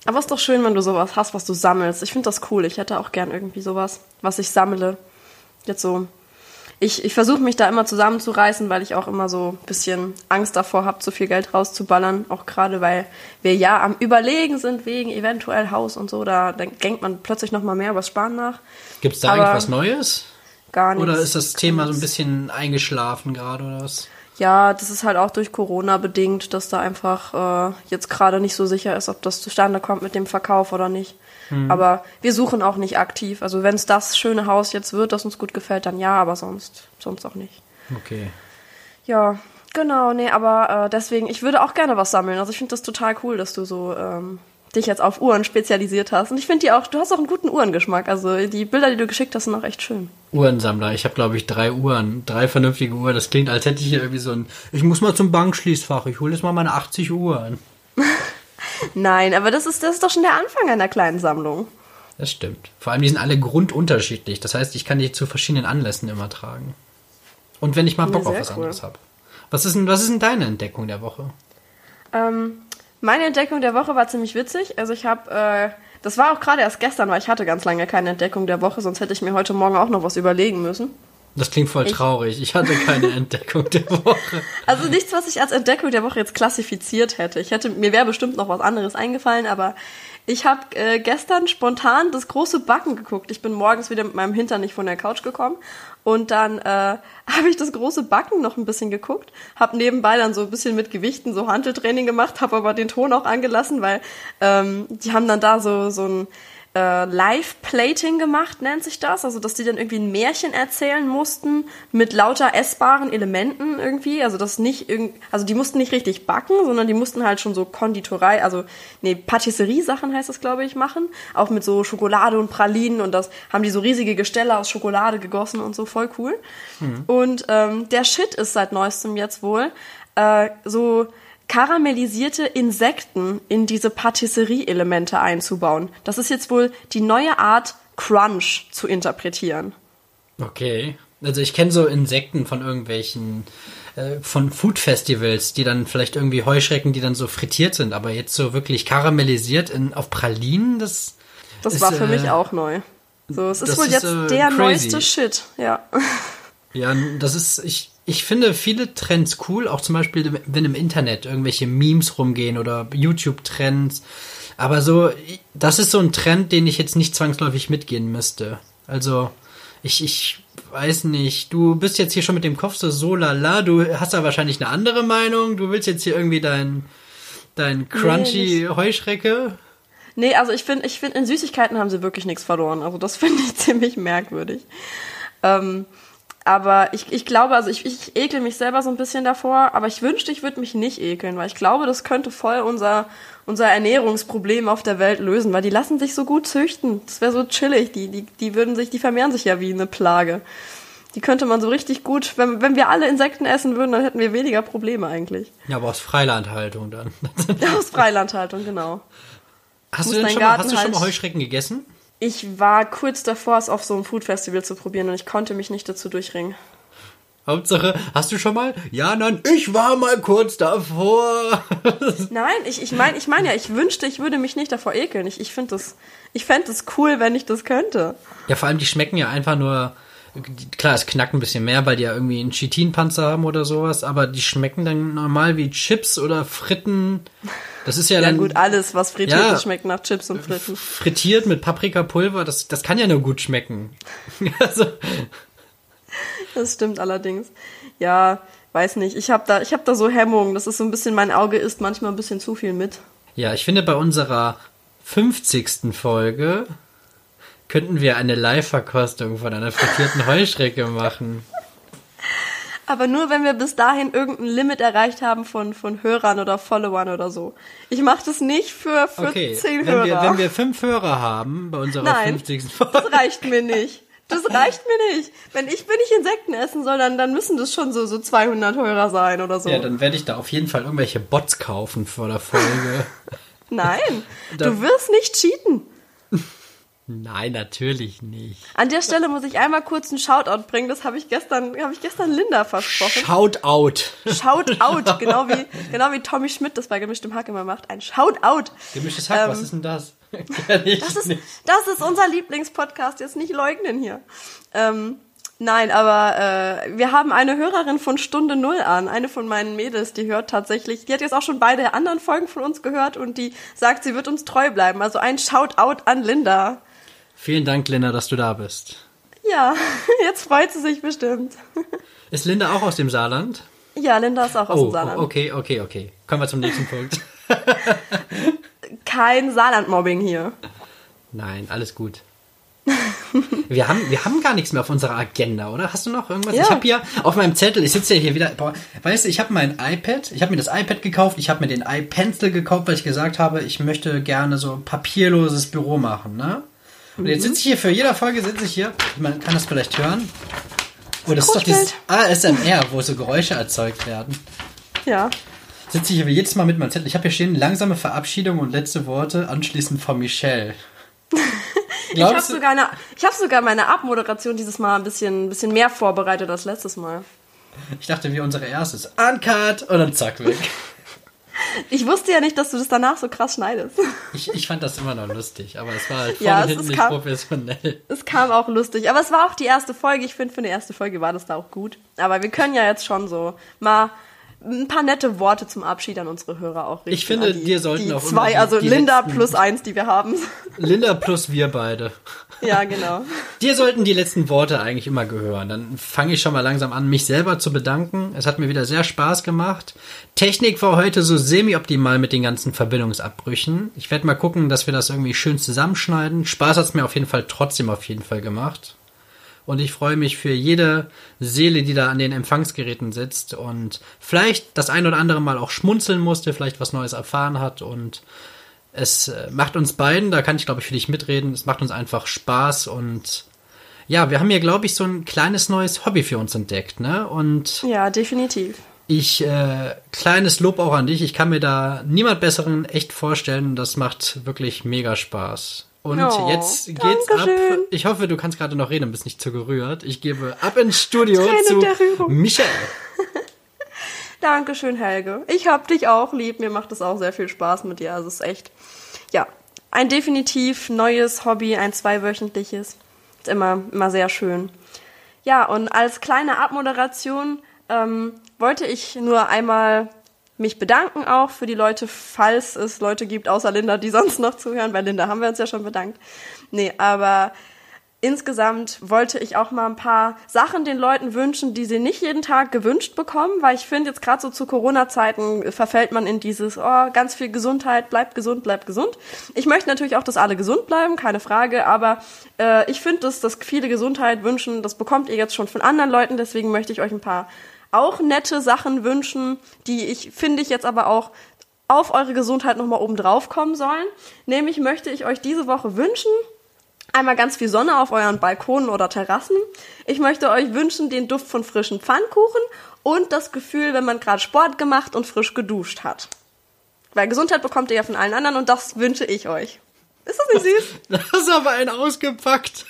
Speaker 1: Aber ist doch schön, wenn du sowas hast, was du sammelst. Ich finde das cool. Ich hätte auch gern irgendwie sowas, was ich sammle. Jetzt so. Ich, ich versuche mich da immer zusammenzureißen, weil ich auch immer so ein bisschen Angst davor habe, zu viel Geld rauszuballern. Auch gerade, weil wir ja am Überlegen sind wegen eventuell Haus und so. Da, denkt man plötzlich noch mal mehr über das Sparen nach.
Speaker 2: Gibt es da
Speaker 1: Aber
Speaker 2: irgendwas Neues?
Speaker 1: Gar nichts.
Speaker 2: Oder ist das Thema so ein bisschen eingeschlafen gerade oder was?
Speaker 1: Ja, das ist halt auch durch Corona bedingt, dass da einfach äh, jetzt gerade nicht so sicher ist, ob das zustande kommt mit dem Verkauf oder nicht. Aber wir suchen auch nicht aktiv. Also wenn es das schöne Haus jetzt wird, das uns gut gefällt, dann ja, aber sonst, sonst auch nicht.
Speaker 2: Okay.
Speaker 1: Ja, genau, nee, aber äh, deswegen, ich würde auch gerne was sammeln. Also ich finde das total cool, dass du so ähm, dich jetzt auf Uhren spezialisiert hast. Und ich finde die auch, du hast auch einen guten Uhrengeschmack. Also die Bilder, die du geschickt hast, sind auch echt schön.
Speaker 2: Uhrensammler. Ich habe, glaube ich, drei Uhren. Drei vernünftige Uhren. Das klingt, als hätte ich hier irgendwie so ein... Ich muss mal zum Bankschließfach. Ich hole jetzt mal meine 80 Uhren.
Speaker 1: Nein, aber das ist, das ist doch schon der Anfang einer kleinen Sammlung.
Speaker 2: Das stimmt. Vor allem, die sind alle grundunterschiedlich. Das heißt, ich kann die zu verschiedenen Anlässen immer tragen. Und wenn ich mal
Speaker 1: Ja,
Speaker 2: Bock auf
Speaker 1: sehr
Speaker 2: was
Speaker 1: cool.
Speaker 2: anderes habe. Was ist, denn, was ist denn deine Entdeckung der Woche?
Speaker 1: Ähm, meine Entdeckung der Woche war ziemlich witzig. Also ich habe, äh, das war auch gerade erst gestern, weil ich hatte ganz lange keine Entdeckung der Woche, sonst hätte ich mir heute Morgen auch noch was überlegen müssen.
Speaker 2: Das klingt voll
Speaker 1: Ich-
Speaker 2: traurig. Ich hatte keine Entdeckung der Woche.
Speaker 1: Also nichts, was ich als Entdeckung der Woche jetzt klassifiziert hätte. Ich hätte mir wäre bestimmt noch was anderes eingefallen, aber ich habe äh, gestern spontan das große Backen geguckt. Ich bin morgens wieder mit meinem Hintern nicht von der Couch gekommen und dann äh, habe ich das große Backen noch ein bisschen geguckt, habe nebenbei dann so ein bisschen mit Gewichten so Hanteltraining gemacht, habe aber den Ton auch angelassen, weil ähm, die haben dann da so so ein äh, Live-Plating gemacht, nennt sich das. Also, dass die dann irgendwie ein Märchen erzählen mussten mit lauter essbaren Elementen irgendwie. Also, das nicht irgend, also die mussten nicht richtig backen, sondern die mussten halt schon so Konditorei, also, nee, Patisserie-Sachen heißt das, glaube ich, machen. Auch mit so Schokolade und Pralinen und das haben die so riesige Gestelle aus Schokolade gegossen und so, voll cool. Und ähm, der Shit ist seit neuestem jetzt wohl äh, so karamellisierte Insekten in diese Patisserie-Elemente einzubauen. Das ist jetzt wohl die neue Art, Crunch zu interpretieren.
Speaker 2: Okay. Also ich kenne so Insekten von irgendwelchen äh, von Food Festivals, die dann vielleicht irgendwie Heuschrecken, die dann so frittiert sind, aber jetzt so wirklich karamellisiert in, auf Pralinen, das
Speaker 1: Das
Speaker 2: Ist,
Speaker 1: war für
Speaker 2: äh,
Speaker 1: mich auch neu. So, es ist wohl
Speaker 2: ist,
Speaker 1: jetzt
Speaker 2: äh,
Speaker 1: der
Speaker 2: crazy.
Speaker 1: neueste Shit, ja.
Speaker 2: Ja, das ist, ich, ich finde viele Trends cool, auch zum Beispiel, wenn im Internet irgendwelche Memes rumgehen oder YouTube-Trends. Aber so, das ist so ein Trend, den ich jetzt nicht zwangsläufig mitgehen müsste. Also, ich, ich weiß nicht, du bist jetzt hier schon mit dem Kopf so, so lala, du hast da wahrscheinlich eine andere Meinung, du willst jetzt hier irgendwie dein, dein crunchy Heuschrecke.
Speaker 1: Nee, also ich finde, ich finde, in Süßigkeiten haben sie wirklich nichts verloren. Also das finde ich ziemlich merkwürdig. Ähm, aber ich, ich glaube, also ich, ich ekel mich selber so ein bisschen davor, aber ich wünschte, ich würde mich nicht ekeln, weil ich glaube, das könnte voll unser, unser Ernährungsproblem auf der Welt lösen, weil die lassen sich so gut züchten. Das wäre so chillig. Die, die, die würden sich, die vermehren sich ja wie eine Plage. Die könnte man so richtig gut, wenn, wenn wir alle Insekten essen würden, dann hätten wir weniger Probleme eigentlich.
Speaker 2: Ja, aber aus Freilandhaltung dann.
Speaker 1: Aus Freilandhaltung, genau.
Speaker 2: Hast du denn schon mal, hast du schon mal Heuschrecken gegessen?
Speaker 1: Ich war kurz davor, es auf so einem Food-Festival zu probieren und ich konnte mich nicht dazu durchringen.
Speaker 2: Hauptsache, hast du schon mal? Ja, nein, ich war mal kurz davor.
Speaker 1: Nein, ich, ich meine ich mein ja, ich wünschte, ich würde mich nicht davor ekeln. Ich, ich finde das, ich fände es cool, wenn ich das könnte.
Speaker 2: ja, vor allem, die schmecken ja einfach nur. Klar, es knackt ein bisschen mehr, weil die ja irgendwie einen Chitinpanzer haben oder sowas, aber die schmecken dann normal wie Chips oder Fritten. Das ist ja,
Speaker 1: Ja
Speaker 2: dann
Speaker 1: gut, alles, was frittiert
Speaker 2: Ja.
Speaker 1: schmeckt nach Chips und Fritten.
Speaker 2: frittiert mit Paprikapulver. Das, das kann ja nur gut schmecken. also,
Speaker 1: Das stimmt allerdings. Ja, weiß nicht. Ich habe da, ich hab da so Hemmungen. Das ist so ein bisschen, mein Auge isst manchmal ein bisschen zu viel mit.
Speaker 2: ja, ich finde, bei unserer 50. Folge könnten wir eine Live-Verkostung von einer frittierten Heuschrecke machen.
Speaker 1: Aber nur, wenn wir bis dahin irgendein Limit erreicht haben von, von Hörern oder Followern oder so. Ich mache das nicht für, für
Speaker 2: Okay,
Speaker 1: zehn
Speaker 2: wenn
Speaker 1: Hörer.
Speaker 2: wir, wenn wir fünf Hörer haben bei unserer
Speaker 1: Nein,
Speaker 2: 50.
Speaker 1: das
Speaker 2: Folge.
Speaker 1: reicht mir nicht. Das reicht mir nicht. Wenn ich, wenn ich Insekten essen soll, dann, dann müssen das schon so, so 200 Hörer sein oder so.
Speaker 2: Ja, dann werde ich da auf jeden Fall irgendwelche Bots kaufen vor der Folge.
Speaker 1: Nein, du wirst nicht cheaten.
Speaker 2: Nein, natürlich nicht.
Speaker 1: An der Stelle muss ich einmal kurz einen Shoutout bringen. Das habe ich gestern, habe ich gestern Linda versprochen.
Speaker 2: Shoutout.
Speaker 1: Shoutout, genau wie, genau wie Tommy Schmidt das bei gemischtem Hack immer macht. Ein Shoutout.
Speaker 2: Gemischtes Hack,
Speaker 1: Ähm,
Speaker 2: was ist denn das?
Speaker 1: Das ist,
Speaker 2: nicht.
Speaker 1: das ist unser Lieblingspodcast, jetzt nicht leugnen hier. Ähm, nein, aber äh, wir haben eine Hörerin von Stunde Null an, eine von meinen Mädels, die hört tatsächlich, die hat jetzt auch schon beide anderen Folgen von uns gehört und die sagt, sie wird uns treu bleiben. Also ein Shoutout an Linda.
Speaker 2: Vielen Dank, Linda, dass du da bist.
Speaker 1: Ja, jetzt freut sie sich bestimmt.
Speaker 2: Ist Linda auch aus dem Saarland?
Speaker 1: Ja, Linda ist auch aus
Speaker 2: Oh,
Speaker 1: dem Saarland.
Speaker 2: okay, okay, okay. Kommen wir zum nächsten Punkt.
Speaker 1: Kein Saarland-Mobbing hier.
Speaker 2: Nein, alles gut. Wir haben, wir haben gar nichts mehr auf unserer Agenda, oder? Hast du noch irgendwas?
Speaker 1: Ja.
Speaker 2: Ich habe hier auf meinem Zettel, ich sitze ja hier wieder, boah, weißt du, ich habe mein iPad, ich habe mir das iPad gekauft, ich habe mir den iPencil gekauft, weil ich gesagt habe, ich möchte gerne so ein papierloses Büro machen, ne? Und jetzt sitze ich hier, für jeder Folge sitze ich hier, man kann das vielleicht hören. Oh, das ist doch dieses ASMR, wo so Geräusche erzeugt werden.
Speaker 1: Ja.
Speaker 2: Sitze ich hier jedes Mal mit meinem Zettel. Ich habe hier stehen, langsame Verabschiedung und letzte Worte, anschließend von Michelle.
Speaker 1: Ich habe sogar, eine, ich hab sogar meine Abmoderation dieses Mal ein bisschen, ein bisschen mehr vorbereitet als letztes Mal.
Speaker 2: Ich dachte, wie unsere erstes. Uncut und dann zack weg.
Speaker 1: Ich wusste ja nicht, dass du das danach so krass schneidest.
Speaker 2: Ich, ich fand das immer noch lustig, aber es war halt vorne
Speaker 1: Ja, es
Speaker 2: hinten nicht
Speaker 1: kam-
Speaker 2: professionell.
Speaker 1: Es kam auch lustig. Aber es war auch die erste Folge. Ich finde, für eine erste Folge war das da auch gut. Aber wir können ja jetzt schon so mal ein paar nette Worte zum Abschied an unsere Hörer auch richten.
Speaker 2: Ich finde,
Speaker 1: die,
Speaker 2: dir sollten
Speaker 1: die
Speaker 2: auch
Speaker 1: zwei,
Speaker 2: die-
Speaker 1: also
Speaker 2: die
Speaker 1: Linda
Speaker 2: letzten-
Speaker 1: plus eins, die wir haben.
Speaker 2: Linda plus wir beide.
Speaker 1: ja, genau.
Speaker 2: Dir sollten die letzten Worte eigentlich immer gehören. Dann fange ich schon mal langsam an, mich selber zu bedanken. Es hat mir wieder sehr Spaß gemacht. Technik war heute so semi-optimal mit den ganzen Verbindungsabbrüchen. Ich werde mal gucken, dass wir das irgendwie schön zusammenschneiden. Spaß hat es mir auf jeden Fall trotzdem auf jeden Fall gemacht. Und ich freue mich für jede Seele, die da an den Empfangsgeräten sitzt und vielleicht das ein oder andere Mal auch schmunzeln musste, vielleicht was Neues erfahren hat und es äh, macht uns beiden, da kann ich glaube ich für dich mitreden, es macht uns einfach Spaß und ja, wir haben hier glaube ich so ein kleines neues Hobby für uns entdeckt, ne? Und
Speaker 1: Ja, definitiv.
Speaker 2: ich, äh, kleines Lob auch an dich, ich kann mir da niemand besseren echt vorstellen, das macht wirklich mega Spaß. Und
Speaker 1: Oh,
Speaker 2: jetzt geht's ab.
Speaker 1: Dankeschön.
Speaker 2: Ich hoffe, du kannst gerade noch reden bist nicht zu gerührt. Ich gebe ab ins Studio zu. Michael.
Speaker 1: Dankeschön, Helge. Ich hab dich auch lieb. Mir macht es auch sehr viel Spaß mit dir. Also es ist echt, ja, ein definitiv neues Hobby, ein zweiwöchentliches. Ist immer, immer sehr schön. Ja, und als kleine Abmoderation ähm, wollte ich nur einmal mich bedanken auch für die Leute, falls es Leute gibt, außer Linda, die sonst noch zuhören. Bei Linda haben wir uns ja schon bedankt. Nee, aber insgesamt wollte ich auch mal ein paar Sachen den Leuten wünschen, die sie nicht jeden Tag gewünscht bekommen, weil ich finde, jetzt gerade so zu Corona-Zeiten verfällt man in dieses, oh, ganz viel Gesundheit, bleibt gesund, bleibt gesund. Ich möchte natürlich auch, dass alle gesund bleiben, keine Frage, aber äh, ich finde, dass das viele Gesundheit wünschen, das bekommt ihr jetzt schon von anderen Leuten, deswegen möchte ich euch ein paar auch nette Sachen wünschen, die ich, finde ich, jetzt aber auch auf eure Gesundheit nochmal oben drauf kommen sollen. Nämlich möchte ich euch diese Woche wünschen, Einmal ganz viel Sonne auf euren Balkonen oder Terrassen. Ich möchte euch wünschen den Duft von frischen Pfannkuchen und das Gefühl, wenn man gerade Sport gemacht und frisch geduscht hat. Weil Gesundheit bekommt ihr ja von allen anderen und das wünsche ich euch. Ist das nicht süß?
Speaker 2: Das ist aber ein ausgepackt.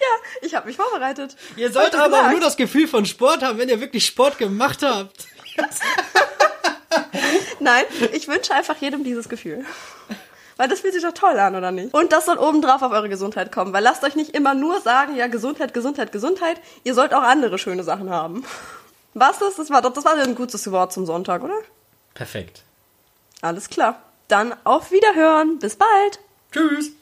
Speaker 1: Ja, ich habe mich vorbereitet.
Speaker 2: Ihr sollt aber auch
Speaker 1: gesagt.
Speaker 2: nur das Gefühl von Sport haben, wenn ihr wirklich Sport gemacht habt.
Speaker 1: Nein, ich wünsche einfach jedem dieses Gefühl. Weil das fühlt sich doch toll an, oder nicht? Und das soll obendrauf auf eure Gesundheit kommen. Weil lasst euch nicht immer nur sagen, ja, Gesundheit, Gesundheit, Gesundheit. Ihr sollt auch andere schöne Sachen haben. Was das? Das war doch, das war ein gutes Wort zum Sonntag, oder?
Speaker 2: Perfekt.
Speaker 1: Alles klar. Dann auf Wiederhören. Bis bald.
Speaker 2: Tschüss.